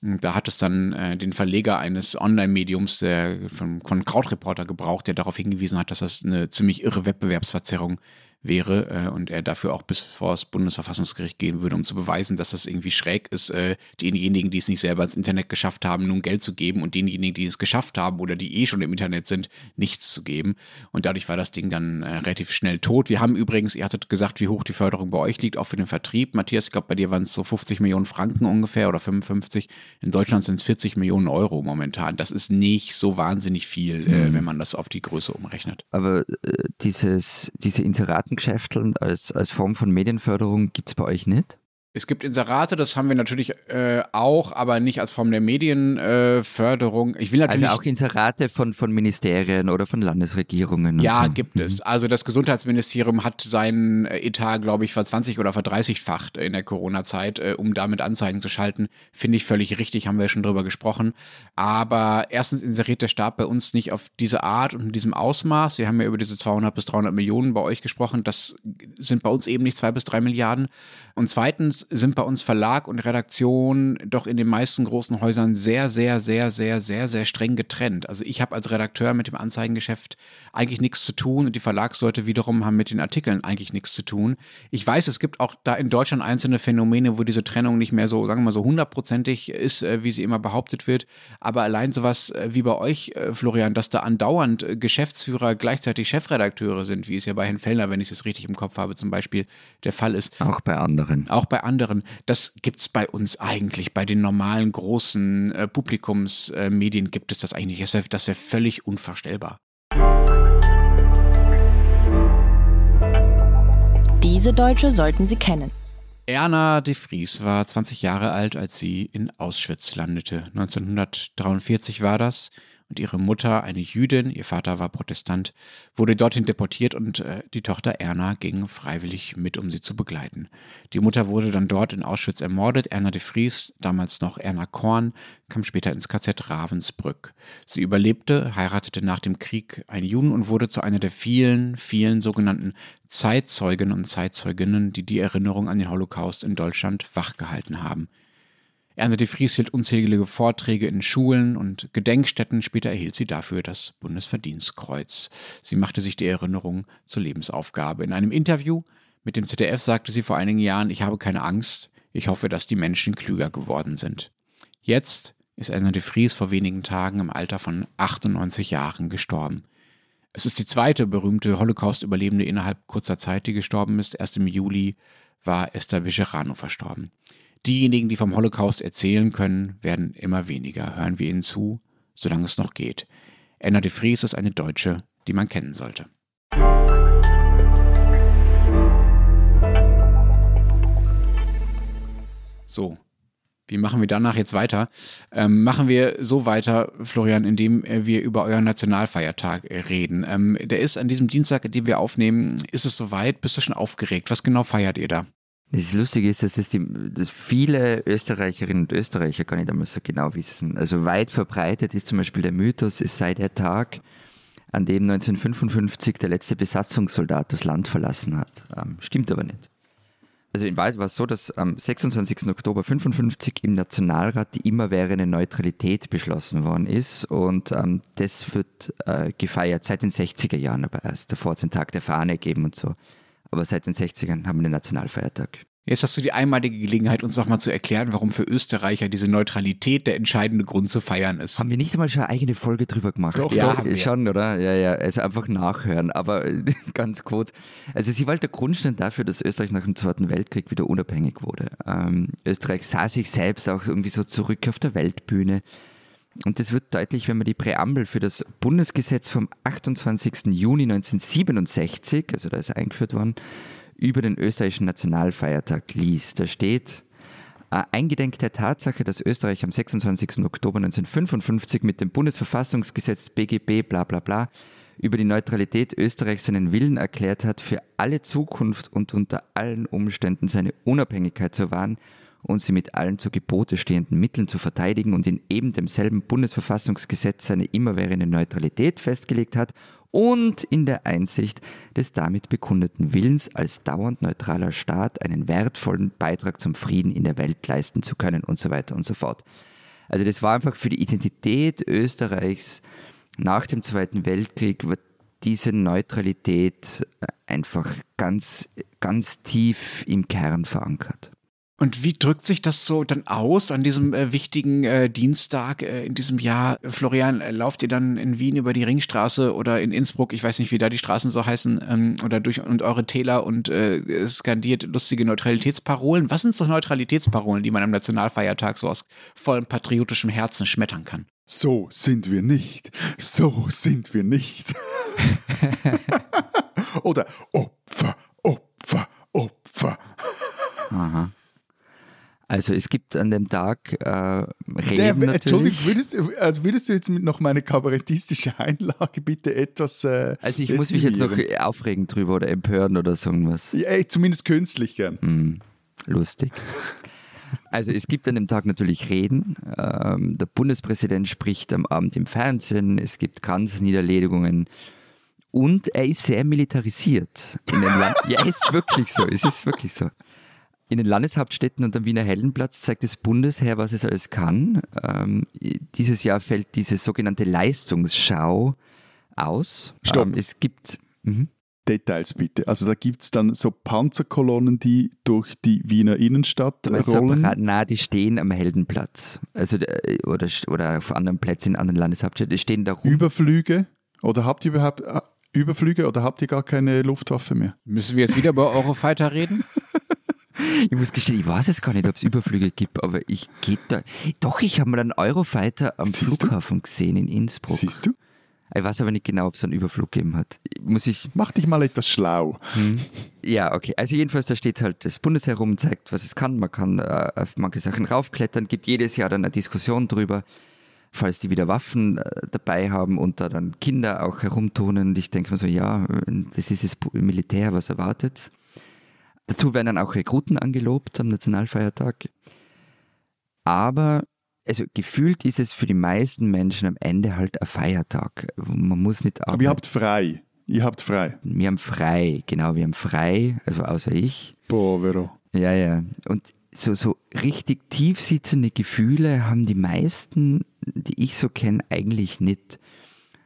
Da hat es dann äh, den Verleger eines Online-Mediums, der von, von Krautreporter gebraucht, der darauf hingewiesen hat, dass das eine ziemlich irre Wettbewerbsverzerrung wäre äh, und er dafür auch bis vor das Bundesverfassungsgericht gehen würde, um zu beweisen, dass das irgendwie schräg ist, äh, denjenigen, die es nicht selber ins Internet geschafft haben, nun Geld zu geben und denjenigen, die es geschafft haben oder die eh schon im Internet sind, nichts zu geben. Und dadurch war das Ding dann äh, relativ schnell tot. Wir haben übrigens, ihr hattet gesagt, wie hoch die Förderung bei euch liegt, auch für den Vertrieb. Matthias, ich glaube, bei dir waren es so 50 Millionen Franken ungefähr oder 55. In Deutschland sind es 40 Millionen Euro momentan. Das ist nicht so wahnsinnig viel, mhm. wenn man das auf die Größe umrechnet. Aber äh, dieses, diese Inseraten Geschäfteln als, als Form von Medienförderung gibt es bei euch nicht? Es gibt Inserate, das haben wir natürlich äh, auch, aber nicht als Form der Medienförderung. Äh, ich will natürlich also auch Inserate von, von Ministerien oder von Landesregierungen. Ja, so. gibt mhm. es. Also das Gesundheitsministerium hat seinen äh, Etat, glaube ich, verzwanzig oder verdreißigfacht in der Corona-Zeit, äh, um damit Anzeigen zu schalten. Finde ich völlig richtig, haben wir schon drüber gesprochen. Aber erstens inseriert der Staat bei uns nicht auf diese Art und in diesem Ausmaß. Wir haben ja über diese 200 bis 300 Millionen bei euch gesprochen. Das sind bei uns eben nicht zwei bis drei Milliarden. Und zweitens sind bei uns Verlag und Redaktion doch in den meisten großen Häusern sehr, sehr, sehr, sehr, sehr, sehr streng getrennt. Also ich habe als Redakteur mit dem Anzeigengeschäft eigentlich nichts zu tun und die Verlagsleute wiederum haben mit den Artikeln eigentlich nichts zu tun. Ich weiß, es gibt auch da in Deutschland einzelne Phänomene, wo diese Trennung nicht mehr so, sagen wir mal so hundertprozentig ist, äh, wie sie immer behauptet wird. Aber allein sowas äh, wie bei euch, äh, Florian, dass da andauernd Geschäftsführer gleichzeitig Chefredakteure sind, wie es ja bei Herrn Fellner, wenn ich es richtig im Kopf habe, zum Beispiel der Fall ist. Auch bei anderen anderen. Auch bei anderen. Das gibt es bei uns eigentlich. Bei den normalen großen äh, Publikumsmedien äh, gibt es das eigentlich nicht. Das wäre wär völlig unvorstellbar. Diese Deutsche sollten Sie kennen. Erna de Vries war 20 Jahre alt, als sie in Auschwitz landete. 1943 war das und ihre Mutter, eine Jüdin, ihr Vater war Protestant, wurde dorthin deportiert und äh, die Tochter Erna ging freiwillig mit, um sie zu begleiten. Die Mutter wurde dann dort in Auschwitz ermordet. Erna de Vries, damals noch Erna Korn, kam später ins KZ Ravensbrück. Sie überlebte, heiratete nach dem Krieg einen Juden und wurde zu einer der vielen, vielen sogenannten Zeitzeugen und Zeitzeuginnen, die die Erinnerung an den Holocaust in Deutschland wachgehalten haben. Ernst de Vries hielt unzählige Vorträge in Schulen und Gedenkstätten. Später erhielt sie dafür das Bundesverdienstkreuz. Sie machte sich die Erinnerung zur Lebensaufgabe. In einem Interview mit dem ZDF sagte sie vor einigen Jahren, ich habe keine Angst, ich hoffe, dass die Menschen klüger geworden sind. Jetzt ist Ernst de Vries vor wenigen Tagen im Alter von 98 Jahren gestorben. Es ist die zweite berühmte Holocaust-Überlebende innerhalb kurzer Zeit, die gestorben ist. Erst im Juli war Esther Bejerano verstorben. Diejenigen, die vom Holocaust erzählen können, werden immer weniger. Hören wir ihnen zu, solange es noch geht. Anna de Vries ist eine Deutsche, die man kennen sollte. So, wie machen wir danach jetzt weiter? Ähm, machen wir so weiter, Florian, indem äh, wir über euren Nationalfeiertag reden. Ähm, der ist an diesem Dienstag, dem wir aufnehmen. Ist es soweit? Bist du schon aufgeregt? Was genau feiert ihr da? Das Lustige ist, dass, es die, dass viele Österreicherinnen und Österreicher gar nicht einmal so genau wissen. Also weit verbreitet ist zum Beispiel der Mythos, es sei der Tag, an dem 1955 der letzte Besatzungssoldat das Land verlassen hat. Ähm, stimmt aber nicht. Also in Wahrheit war es so, dass am 26. Oktober 1955 im Nationalrat die immerwährende Neutralität beschlossen worden ist und ähm, das wird äh, gefeiert seit den 60er Jahren aber erst. Davor hat es den Tag der Fahne gegeben und so aber seit den 60ern haben wir den Nationalfeiertag. Jetzt hast du die einmalige Gelegenheit, uns nochmal zu erklären, warum für Österreicher diese Neutralität der entscheidende Grund zu feiern ist. Haben wir nicht einmal schon eine eigene Folge drüber gemacht? Doch, ja, doch, schon, oder? Ja, ja, also einfach nachhören, aber ganz kurz. Also sie war halt der Grundstein dafür, dass Österreich nach dem Zweiten Weltkrieg wieder unabhängig wurde. Ähm, Österreich sah sich selbst auch irgendwie so zurück auf der Weltbühne. Und das wird deutlich, wenn man die Präambel für das Bundesgesetz vom 28. Juni 1967, also da ist er eingeführt worden, über den österreichischen Nationalfeiertag liest. Da steht, äh, eingedenk der Tatsache, dass Österreich am 26. Oktober 1955 mit dem Bundesverfassungsgesetz BGB bla bla bla über die Neutralität Österreichs seinen Willen erklärt hat, für alle Zukunft und unter allen Umständen seine Unabhängigkeit zu wahren und sie mit allen zu Gebote stehenden Mitteln zu verteidigen und in eben demselben Bundesverfassungsgesetz seine immerwährende Neutralität festgelegt hat und in der Einsicht des damit bekundeten Willens, als dauernd neutraler Staat einen wertvollen Beitrag zum Frieden in der Welt leisten zu können und so weiter und so fort. Also das war einfach für die Identität Österreichs nach dem Zweiten Weltkrieg wird diese Neutralität einfach ganz, ganz tief im Kern verankert. Und wie drückt sich das so dann aus an diesem äh, wichtigen äh, Dienstag äh, in diesem Jahr? Florian, äh, lauft ihr dann in Wien über die Ringstraße oder in Innsbruck, ich weiß nicht, wie da die Straßen so heißen, ähm, oder durch und eure Täler und äh, skandiert lustige Neutralitätsparolen? Was sind so Neutralitätsparolen, die man am Nationalfeiertag so aus vollem patriotischem Herzen schmettern kann? So sind wir nicht. So sind wir nicht. Oder Opfer, Opfer, Opfer. Aha. Also es gibt an dem Tag äh, Reden Der, natürlich. Entschuldigung, würdest, du- also würdest du jetzt mit noch meine kabarettistische Einlage bitte etwas. Äh, Also ich muss mich jetzt noch aufregen drüber oder empören oder so irgendwas. Ja, ey, zumindest künstlich gern. Hm, lustig. Also es gibt an dem Tag natürlich Reden. Ähm, der Bundespräsident spricht am Abend im Fernsehen. Es gibt Kranzniederlegungen. Und er ist sehr militarisiert. In den Land ja, ist wirklich so. Es ist wirklich so. In den Landeshauptstädten und am Wiener Heldenplatz zeigt das Bundesheer, was es alles kann. Ähm, dieses Jahr fällt diese sogenannte Leistungsschau aus. Stopp. Ähm, es gibt. Mhm. Details bitte. Also da gibt es dann so Panzerkolonnen, die durch die Wiener Innenstadt so rollen. Apparat- na, die stehen am Heldenplatz. Also, äh, oder, oder auf anderen Plätzen in anderen Landeshauptstädten. Die stehen da rum. Überflüge? Oder habt ihr überhaupt äh, Überflüge oder habt ihr gar keine Luftwaffe mehr? Müssen wir jetzt wieder über Eurofighter reden? Ich muss gestehen, ich weiß es gar nicht, ob es Überflüge gibt, aber ich gehe da. Doch, ich habe mal einen Eurofighter am Siehst du? Flughafen gesehen in Innsbruck. Siehst du? Ich weiß aber nicht genau, ob es einen Überflug gegeben hat. Muss ich. Mach dich mal etwas schlau. Ja, okay. Also jedenfalls, da steht halt das Bundesheer rum, zeigt, was es kann. Man kann äh, auf manche Sachen raufklettern, gibt jedes Jahr dann eine Diskussion drüber, falls die wieder Waffen äh, dabei haben und da dann Kinder auch herumturnen. Und ich denke mir so, ja, das ist das Militär, was erwartet. Dazu werden dann auch Rekruten angelobt am Nationalfeiertag. Aber also gefühlt ist es für die meisten Menschen am Ende halt ein Feiertag. Man muss nicht Aber ihr habt frei. Ihr habt frei. wir haben frei, genau, wir haben frei, also außer ich. Povero. Ja, ja. Und so, so richtig tief sitzende Gefühle haben die meisten, die ich so kenne, eigentlich nicht.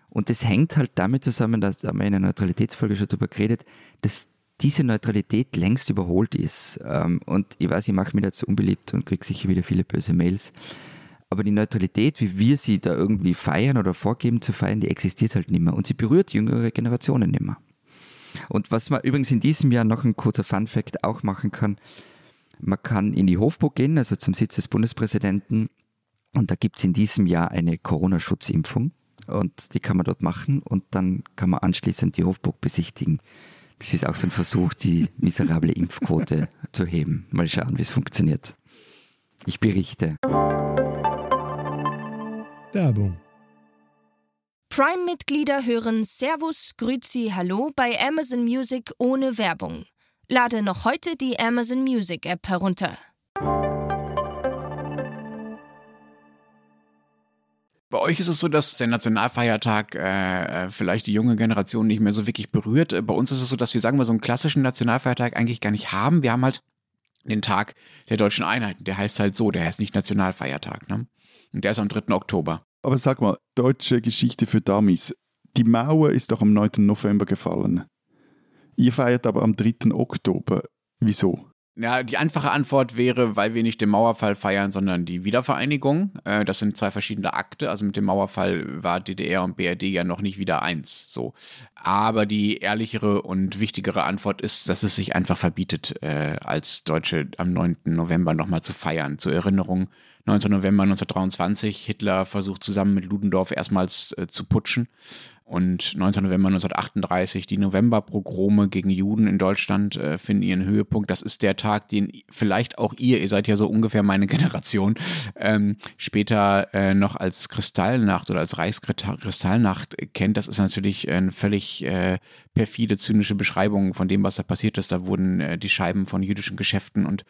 Und das hängt halt damit zusammen, dass da haben wir in der Neutralitätsfolge schon drüber geredet, dass diese Neutralität längst überholt ist. Ähm, Und ich weiß, ich mache mich dazu unbeliebt und kriege sicher wieder viele böse Mails. Aber die Neutralität, wie wir sie da irgendwie feiern oder vorgeben zu feiern, die existiert halt nicht mehr. Und sie berührt jüngere Generationen nicht mehr. Und was man übrigens in diesem Jahr noch ein kurzer Fun-Fact auch machen kann, man kann in die Hofburg gehen, also zum Sitz des Bundespräsidenten. Und da gibt es in diesem Jahr eine Corona-Schutzimpfung. Und die kann man dort machen. Und dann kann man anschließend die Hofburg besichtigen. Das ist auch so ein Versuch, die miserable Impfquote zu heben. Mal schauen, wie es funktioniert. Ich berichte. Werbung. Prime-Mitglieder hören Servus, Grüzi, Hallo bei Amazon Music ohne Werbung. Lade noch heute die Amazon Music App herunter. Bei euch ist es so, dass der Nationalfeiertag äh, äh, vielleicht die junge Generation nicht mehr so wirklich berührt. Bei uns ist es so, dass wir, sagen wir, so einen klassischen Nationalfeiertag eigentlich gar nicht haben. Wir haben halt den Tag der deutschen Einheit. Der heißt halt so, der heißt nicht Nationalfeiertag. Ne? Und der ist am 3. Oktober. Aber sag mal, deutsche Geschichte für Dummies. Die Mauer ist doch am 9. November gefallen. Ihr feiert aber am 3. Oktober. Wieso? Ja, die einfache Antwort wäre, weil wir nicht den Mauerfall feiern, sondern die Wiedervereinigung. Äh, das sind zwei verschiedene Akte. Also mit dem Mauerfall war DDR und BRD ja noch nicht wieder eins. So. Aber die ehrlichere und wichtigere Antwort ist, dass es sich einfach verbietet, äh, als Deutsche am 9. November nochmal zu feiern. Zur Erinnerung, 19. November 1923, Hitler versucht zusammen mit Ludendorff erstmals äh, zu putschen und 19. November 1938 die Novemberpogrome gegen Juden in Deutschland äh, finden ihren Höhepunkt. Das ist der Tag, den vielleicht auch ihr, ihr seid ja so ungefähr meine Generation, ähm, später äh, noch als Kristallnacht oder als Reichskristallnacht kennt. Das ist natürlich eine völlig äh, perfide, zynische Beschreibung von dem, was da passiert ist. Da wurden äh, die Scheiben von jüdischen Geschäften und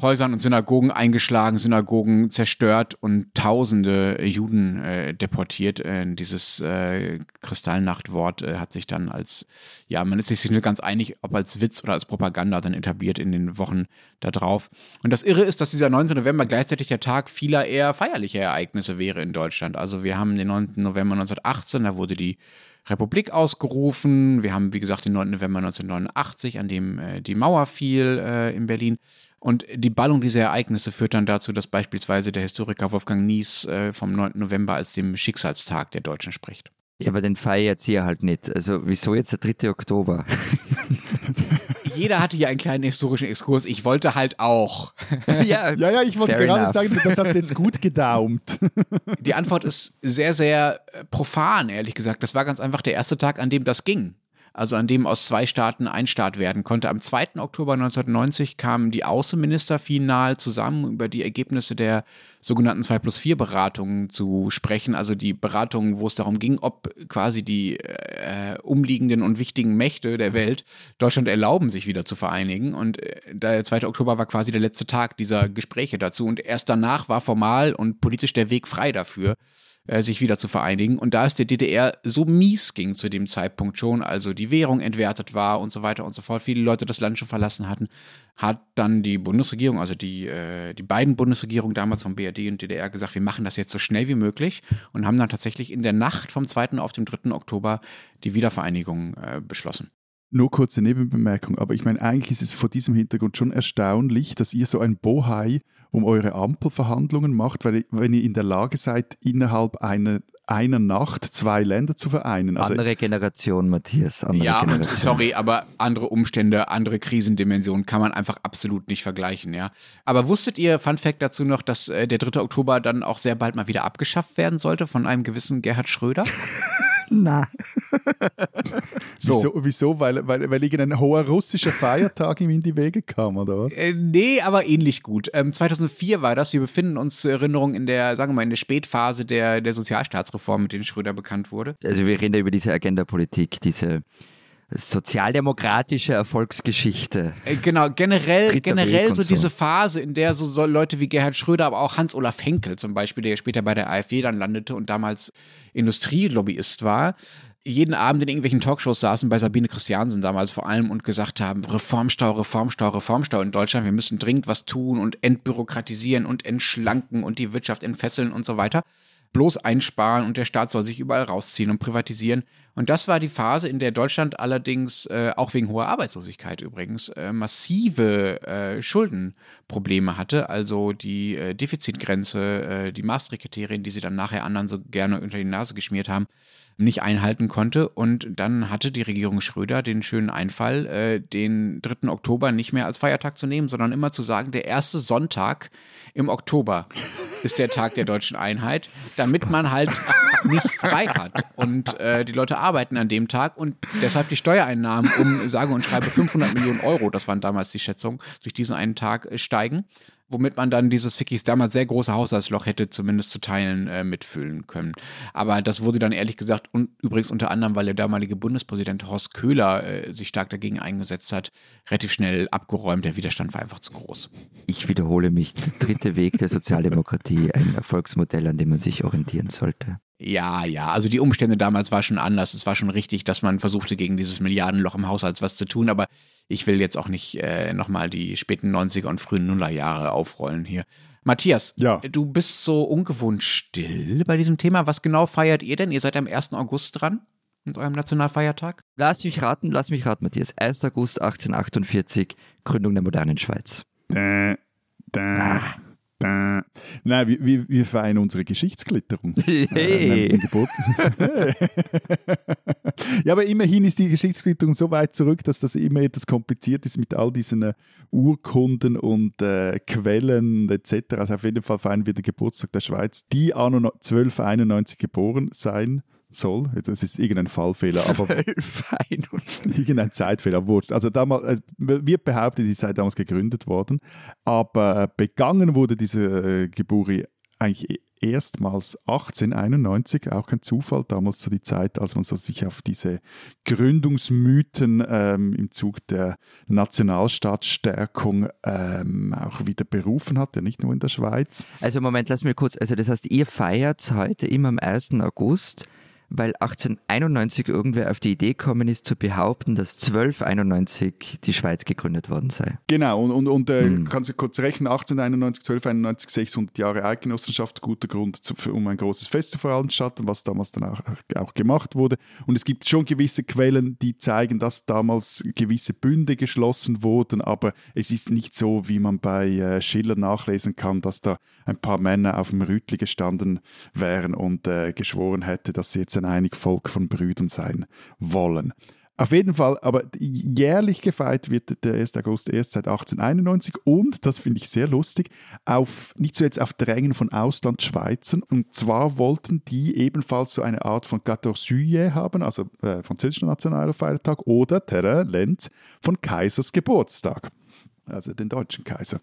Häusern und Synagogen eingeschlagen, Synagogen zerstört und tausende Juden äh, deportiert. Äh, dieses äh, Kristallnachtwort äh, hat sich dann als, ja, man ist sich nicht ganz einig, ob als Witz oder als Propaganda dann etabliert in den Wochen darauf. Und das Irre ist, dass dieser 9. November gleichzeitig der Tag vieler eher feierlicher Ereignisse wäre in Deutschland. Also wir haben den 9. November 1918, da wurde die Republik ausgerufen. Wir haben, wie gesagt, den 9. November 1989, an dem äh, die Mauer fiel äh, in Berlin. Und die Ballung dieser Ereignisse führt dann dazu, dass beispielsweise der Historiker Wolfgang Nies äh, vom 9. November als dem Schicksalstag der Deutschen spricht. Ja, aber den feiert jetzt hier halt nicht. Also wieso jetzt der 3. Oktober? Jeder hatte ja einen kleinen historischen Exkurs. Ich wollte halt auch. ja, ja, ja, ich wollte gerade enough. sagen, das hast du jetzt gut gedaumt. Die Antwort ist sehr, sehr äh, profan, ehrlich gesagt. Das war ganz einfach der erste Tag, an dem das ging also an dem aus zwei Staaten ein Staat werden konnte. Am 2. Oktober 1990 kamen die Außenminister final zusammen, über die Ergebnisse der sogenannten 2 plus 4 Beratungen zu sprechen. Also die Beratungen, wo es darum ging, ob quasi die äh, umliegenden und wichtigen Mächte der Welt Deutschland erlauben, sich wieder zu vereinigen. Und äh, der 2. Oktober war quasi der letzte Tag dieser Gespräche dazu. Und erst danach war formal und politisch der Weg frei dafür äh, sich wieder zu vereinigen. Und da es der DDR so mies ging zu dem Zeitpunkt schon, also die Währung entwertet war und so weiter und so fort, viele Leute das Land schon verlassen hatten, hat dann die Bundesregierung, also die, äh, die beiden Bundesregierungen damals von BRD und DDR gesagt, wir machen das jetzt so schnell wie möglich und haben dann tatsächlich in der Nacht vom 2. auf den 3. Oktober die Wiedervereinigung äh, beschlossen. Nur kurze Nebenbemerkung, aber ich meine, eigentlich ist es vor diesem Hintergrund schon erstaunlich, dass ihr so ein Bohai um eure Ampelverhandlungen macht, weil, wenn ihr in der Lage seid, innerhalb einer, einer Nacht zwei Länder zu vereinen. Also andere Generation, Matthias. Andere ja, Generation. sorry, aber andere Umstände, andere Krisendimensionen kann man einfach absolut nicht vergleichen, ja. Aber wusstet ihr, Fun Fact dazu noch, dass äh, der 3. Oktober dann auch sehr bald mal wieder abgeschafft werden sollte von einem gewissen Gerhard Schröder? Na. so. Wieso? wieso? Weil, weil, weil irgendein hoher russischer Feiertag ihm in die Wege kam, oder was? Äh, nee, aber ähnlich gut. Ähm, 2004 war das. Wir befinden uns zur Erinnerung in der, sagen wir mal, in der Spätphase der, der Sozialstaatsreform, mit denen Schröder bekannt wurde. Also wir reden über diese Agenda-Politik, diese sozialdemokratische Erfolgsgeschichte. Äh, genau, generell, generell so, so diese Phase, in der so, so, Leute wie Gerhard Schröder, aber auch Hans-Olaf Henkel zum Beispiel, der später bei der AfD dann landete und damals Industrielobbyist war, jeden Abend in irgendwelchen Talkshows saßen, bei Sabine Christiansen damals vor allem und gesagt haben, Reformstau, Reformstau, Reformstau in Deutschland, wir müssen dringend was tun und entbürokratisieren und entschlanken und die Wirtschaft entfesseln und so weiter bloß einsparen und der Staat soll sich überall rausziehen und privatisieren. Und das war die Phase, in der Deutschland allerdings, äh, auch wegen hoher Arbeitslosigkeit übrigens, äh, massive äh, Schuldenprobleme hatte. Also die äh, Defizitgrenze, äh, die Maastricht-Kriterien, die sie dann nachher anderen so gerne unter die Nase geschmiert haben, nicht einhalten konnte. Und dann hatte die Regierung Schröder den schönen Einfall, äh, den 3. Oktober nicht mehr als Feiertag zu nehmen, sondern immer zu sagen, der erste Sonntag im Oktober ist der Tag der deutschen Einheit, damit man halt nicht frei hat. Und äh, die Leute arbeiten an dem Tag und deshalb die Steuereinnahmen um sage und schreibe 500 Millionen Euro, das waren damals die Schätzungen, durch diesen einen Tag äh, steigen womit man dann dieses wirklich damals sehr große Haushaltsloch hätte zumindest zu Teilen äh, mitfüllen können. Aber das wurde dann ehrlich gesagt und übrigens unter anderem, weil der damalige Bundespräsident Horst Köhler äh, sich stark dagegen eingesetzt hat, relativ schnell abgeräumt. Der Widerstand war einfach zu groß. Ich wiederhole mich, der dritte Weg der Sozialdemokratie, ein Erfolgsmodell, an dem man sich orientieren sollte. Ja, ja, also die Umstände damals war schon anders. Es war schon richtig, dass man versuchte, gegen dieses Milliardenloch im Haushalt was zu tun, aber ich will jetzt auch nicht äh, nochmal die späten 90er und frühen Nullerjahre aufrollen hier. Matthias, ja. du bist so ungewohnt still bei diesem Thema. Was genau feiert ihr denn? Ihr seid am 1. August dran? mit eurem Nationalfeiertag? Lass mich raten, lass mich raten, Matthias. 1. August 1848, Gründung der modernen Schweiz. Da, da, da. Nein, wir, wir, wir feiern unsere Geschichtsklitterung. Äh, nämlich den Geburtstag. ja, aber immerhin ist die Geschichtsklitterung so weit zurück, dass das immer etwas kompliziert ist mit all diesen äh, Urkunden und äh, Quellen etc. Also auf jeden Fall feiern wir den Geburtstag der Schweiz, die anno 1291 geboren sein soll. Das ist irgendein Fallfehler, aber irgendein Zeitfehler, wurscht. Also damals, äh, wird behauptet, die sei damals gegründet worden, aber äh, begangen wurde diese äh, Geburi eigentlich e- erstmals 1891, auch kein Zufall, damals so die Zeit, als man so sich auf diese Gründungsmythen ähm, im Zug der Nationalstaatsstärkung ähm, auch wieder berufen hat, ja nicht nur in der Schweiz. Also Moment, lass mir kurz, also das heißt, ihr feiert heute immer am 1. August, weil 1891 irgendwer auf die Idee gekommen ist, zu behaupten, dass 1291 die Schweiz gegründet worden sei. Genau, und, und, und äh, Hm. kannst du kurz rechnen, 1891, 1291, 600 Jahre Eidgenossenschaft, guter Grund, zu, für, um ein großes Fest zu veranstalten, was damals dann auch, auch gemacht wurde. Und es gibt schon gewisse Quellen, die zeigen, dass damals gewisse Bünde geschlossen wurden, aber es ist nicht so, wie man bei äh, Schiller nachlesen kann, dass da ein paar Männer auf dem Rütli gestanden wären und äh, geschworen hätte, dass sie jetzt ein einig Volk von Brüdern sein wollen. Auf jeden Fall, aber jährlich gefeiert wird der 1. August erst seit 1891 und, das finde ich sehr lustig, auf, nicht zuletzt auf Drängen von Auslandschweizern. Und zwar wollten die ebenfalls so eine Art von 14 Juillet haben, also äh, französischer nationaler Feiertag, oder Terrain Lenz von Kaisers Geburtstag, also den deutschen Kaiser.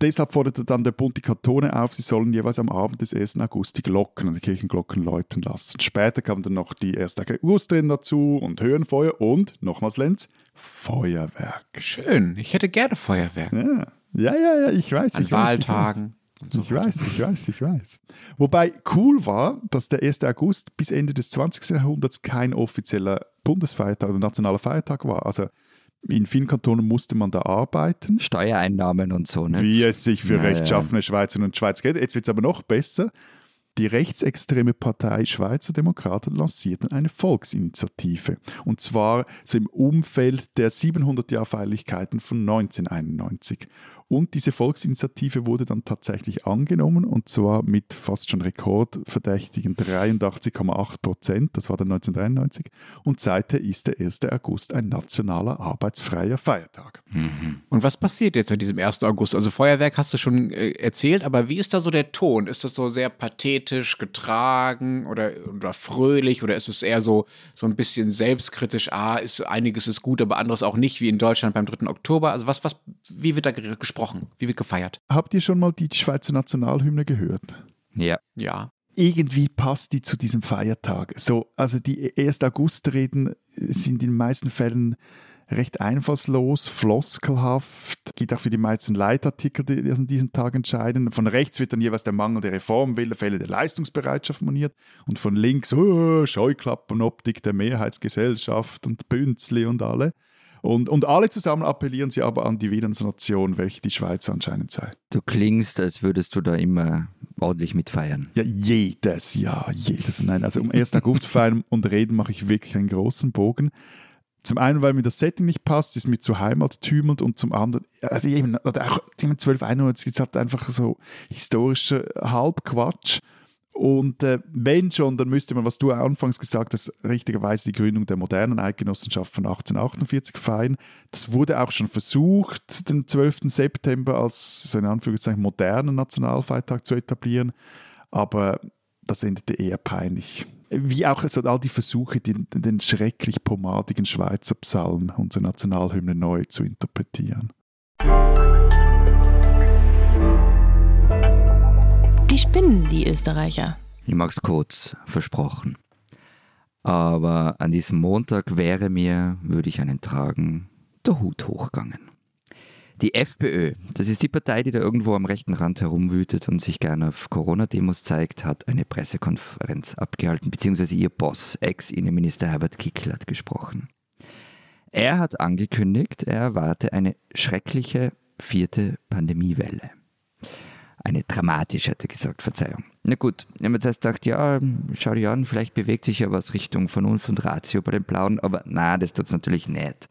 Deshalb forderte dann der Bund die Kantone auf, sie sollen jeweils am Abend des 1. August die Glocken und die Kirchenglocken läuten lassen. Später kam dann noch die 1. Augustrennen dazu und Höhenfeuer und, nochmals Lenz, Feuerwerk. Schön. Ich hätte gerne Feuerwerk. Ja, ja, ja, ja ich weiß. An ich weiß, ich weiß. Wahltagen. Ich weiß, ich weiß, ich weiß. Wobei cool war, dass der 1. August bis Ende des 20. Jahrhunderts kein offizieller Bundesfeiertag oder nationaler Feiertag war. Also in vielen Kantonen musste man da arbeiten. Steuereinnahmen und so, ne? Wie es sich für Ja, ja. rechtschaffene Schweizerinnen und Schweizer geht. Jetzt wird es aber noch besser. Die rechtsextreme Partei Schweizer Demokraten lancierten eine Volksinitiative. Und zwar so im Umfeld der 700-Jahr-Feierlichkeiten von 1991. Und diese Volksinitiative wurde dann tatsächlich angenommen und zwar mit fast schon rekordverdächtigen 83,8 Prozent. Das war dann 1993. Und seither ist der 1. August ein nationaler arbeitsfreier Feiertag. Und was passiert jetzt an diesem 1. August? Also Feuerwerk hast du schon äh, erzählt, aber wie ist da so der Ton? Ist das so sehr pathetisch, getragen oder, oder fröhlich oder ist es eher so, so ein bisschen selbstkritisch, ah, ist, einiges ist gut, aber anderes auch nicht, wie in Deutschland beim 3. Oktober? Also was, was, wie wird da ge- gesprochen? Wie wird gefeiert? Habt ihr schon mal die Schweizer Nationalhymne gehört? Ja. Ja. irgendwie passt die zu diesem Feiertag. So, also die 1. August-Reden sind in den meisten Fällen recht einfallslos, floskelhaft, geht auch für die meisten Leitartikel, die an diesem Tag entscheiden. Von rechts wird dann jeweils der Mangel der Reformwille, Fälle der Leistungsbereitschaft moniert und von links oh, Scheuklappenoptik der Mehrheitsgesellschaft und Bünzli und alle. Und, und alle zusammen appellieren sie aber an die Willensnation, welche die Schweiz anscheinend sei. Du klingst, als würdest du da immer ordentlich mitfeiern. Ja, jedes Jahr, jedes. Nein, also um 1. August feiern und reden mache ich wirklich einen großen Bogen. Zum einen, weil mir das Setting nicht passt, ist mir zu heimattümend und zum anderen, also eben, auch 1291 ist halt einfach so historischer Halbquatsch. Und äh, wenn schon, dann müsste man, was du anfangs gesagt hast, richtigerweise die Gründung der modernen Eidgenossenschaft von 1848 feiern. Das wurde auch schon versucht, den 12. September als so in Anführungszeichen modernen Nationalfeiertag zu etablieren, aber das endete eher peinlich. Wie auch so all die Versuche, den, den schrecklich pomadigen Schweizer Psalm, unsere Nationalhymne, neu zu interpretieren. Spinnen, die Österreicher. Ich mag's kurz, versprochen. Aber an diesem Montag wäre mir, würde ich einen tragen, der Hut hochgegangen. Die FPÖ, das ist die Partei, die da irgendwo am rechten Rand herumwütet und sich gerne auf Corona-Demos zeigt, hat eine Pressekonferenz abgehalten, beziehungsweise ihr Boss, Ex-Innenminister Herbert Kickl, hat gesprochen. Er hat angekündigt, er erwarte eine schreckliche vierte Pandemiewelle. Eine dramatisch, hätte gesagt, Verzeihung. Na gut, ich habe jetzt erst gedacht, ja, schau dir an, vielleicht bewegt sich ja was Richtung Vernunft und Ratio bei den Blauen, aber na, das tut es natürlich nicht.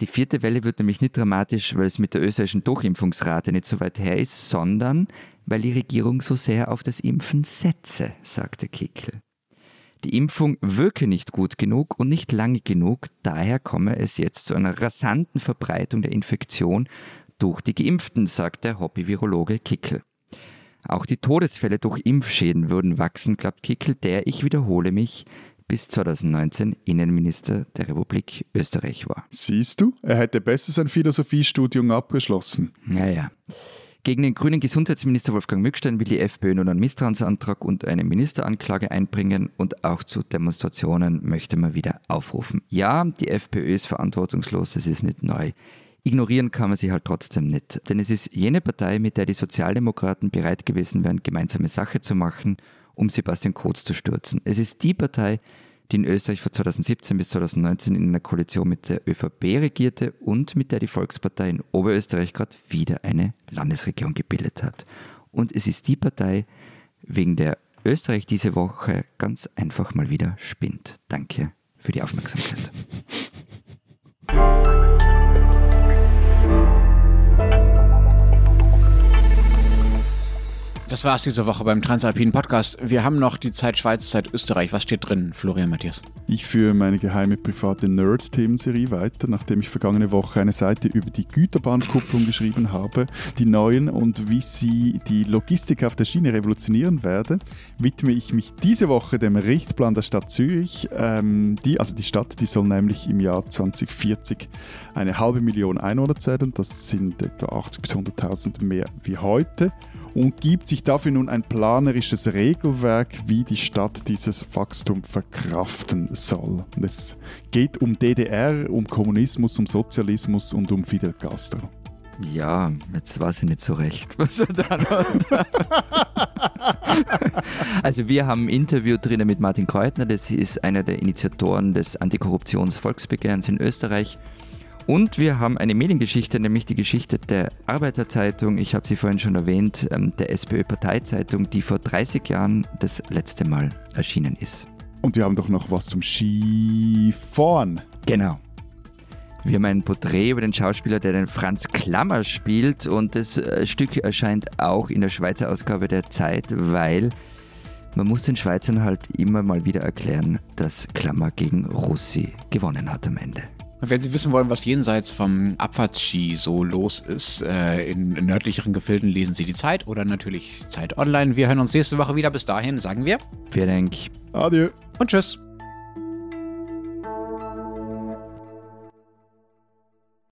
Die vierte Welle wird nämlich nicht dramatisch, weil es mit der österreichischen Durchimpfungsrate nicht so weit her ist, sondern weil die Regierung so sehr auf das Impfen setze, sagte Kickel. Die Impfung wirke nicht gut genug und nicht lange genug, daher komme es jetzt zu einer rasanten Verbreitung der Infektion durch die Geimpften, sagt der Hobby-Virologe Kickel. Auch die Todesfälle durch Impfschäden würden wachsen, glaubt Kickel, der, ich wiederhole mich, bis 2019 Innenminister der Republik Österreich war. Siehst du, er hätte besser sein Philosophiestudium abgeschlossen. Naja. Gegen den grünen Gesundheitsminister Wolfgang Mückstein will die FPÖ nun einen Misstrauensantrag und eine Ministeranklage einbringen und auch zu Demonstrationen möchte man wieder aufrufen. Ja, die FPÖ ist verantwortungslos, das ist nicht neu. Ignorieren kann man sie halt trotzdem nicht, denn es ist jene Partei, mit der die Sozialdemokraten bereit gewesen wären, gemeinsame Sache zu machen, um Sebastian Kurz zu stürzen. Es ist die Partei, die in Österreich von 2017 bis 2019 in einer Koalition mit der ÖVP regierte und mit der die Volkspartei in Oberösterreich gerade wieder eine Landesregierung gebildet hat. Und es ist die Partei, wegen der Österreich diese Woche ganz einfach mal wieder spinnt. Danke für die Aufmerksamkeit. Das war's diese Woche beim Transalpinen Podcast. Wir haben noch die Zeit Schweiz, Zeit Österreich. Was steht drin, Florian Matthias? Ich führe meine geheime private Nerd-Themenserie weiter, nachdem ich vergangene Woche eine Seite über die Güterbahnkupplung geschrieben habe, die neuen und wie sie die Logistik auf der Schiene revolutionieren werde, widme ich mich diese Woche dem Richtplan der Stadt Zürich. Ähm, die, also die Stadt, die soll nämlich im Jahr 2040 eine halbe Million Einwohner zählen. Das sind etwa 80 bis 100.000 mehr wie heute und gibt sich dafür nun ein planerisches Regelwerk, wie die Stadt dieses Wachstum verkraften soll. Und es geht um DDR, um Kommunismus, um Sozialismus und um Fidel Castro. Ja, jetzt weiß ich nicht so recht, was er da noch Also wir haben ein Interview drinnen mit Martin Kreutner, das ist einer der Initiatoren des Antikorruptions-Volksbegehrens in Österreich. Und wir haben eine Mediengeschichte, nämlich die Geschichte der Arbeiterzeitung, ich habe sie vorhin schon erwähnt, ähm, der SPÖ-Parteizeitung, die vor 30 Jahren das letzte Mal erschienen ist. Und wir haben doch noch was zum Skifahren. Genau. Wir haben ein Porträt über den Schauspieler, der den Franz Klammer spielt und das äh, Stück erscheint auch in der Schweizer Ausgabe der Zeit, weil man muss den Schweizern halt immer mal wieder erklären, dass Klammer gegen Russi gewonnen hat am Ende. Wenn Sie wissen wollen, was jenseits vom Abfahrtsski so los ist, äh, in nördlicheren Gefilden lesen Sie die Zeit oder natürlich Zeit online. Wir hören uns nächste Woche wieder. Bis dahin sagen wir. Vielen Dank. Adieu. Und tschüss.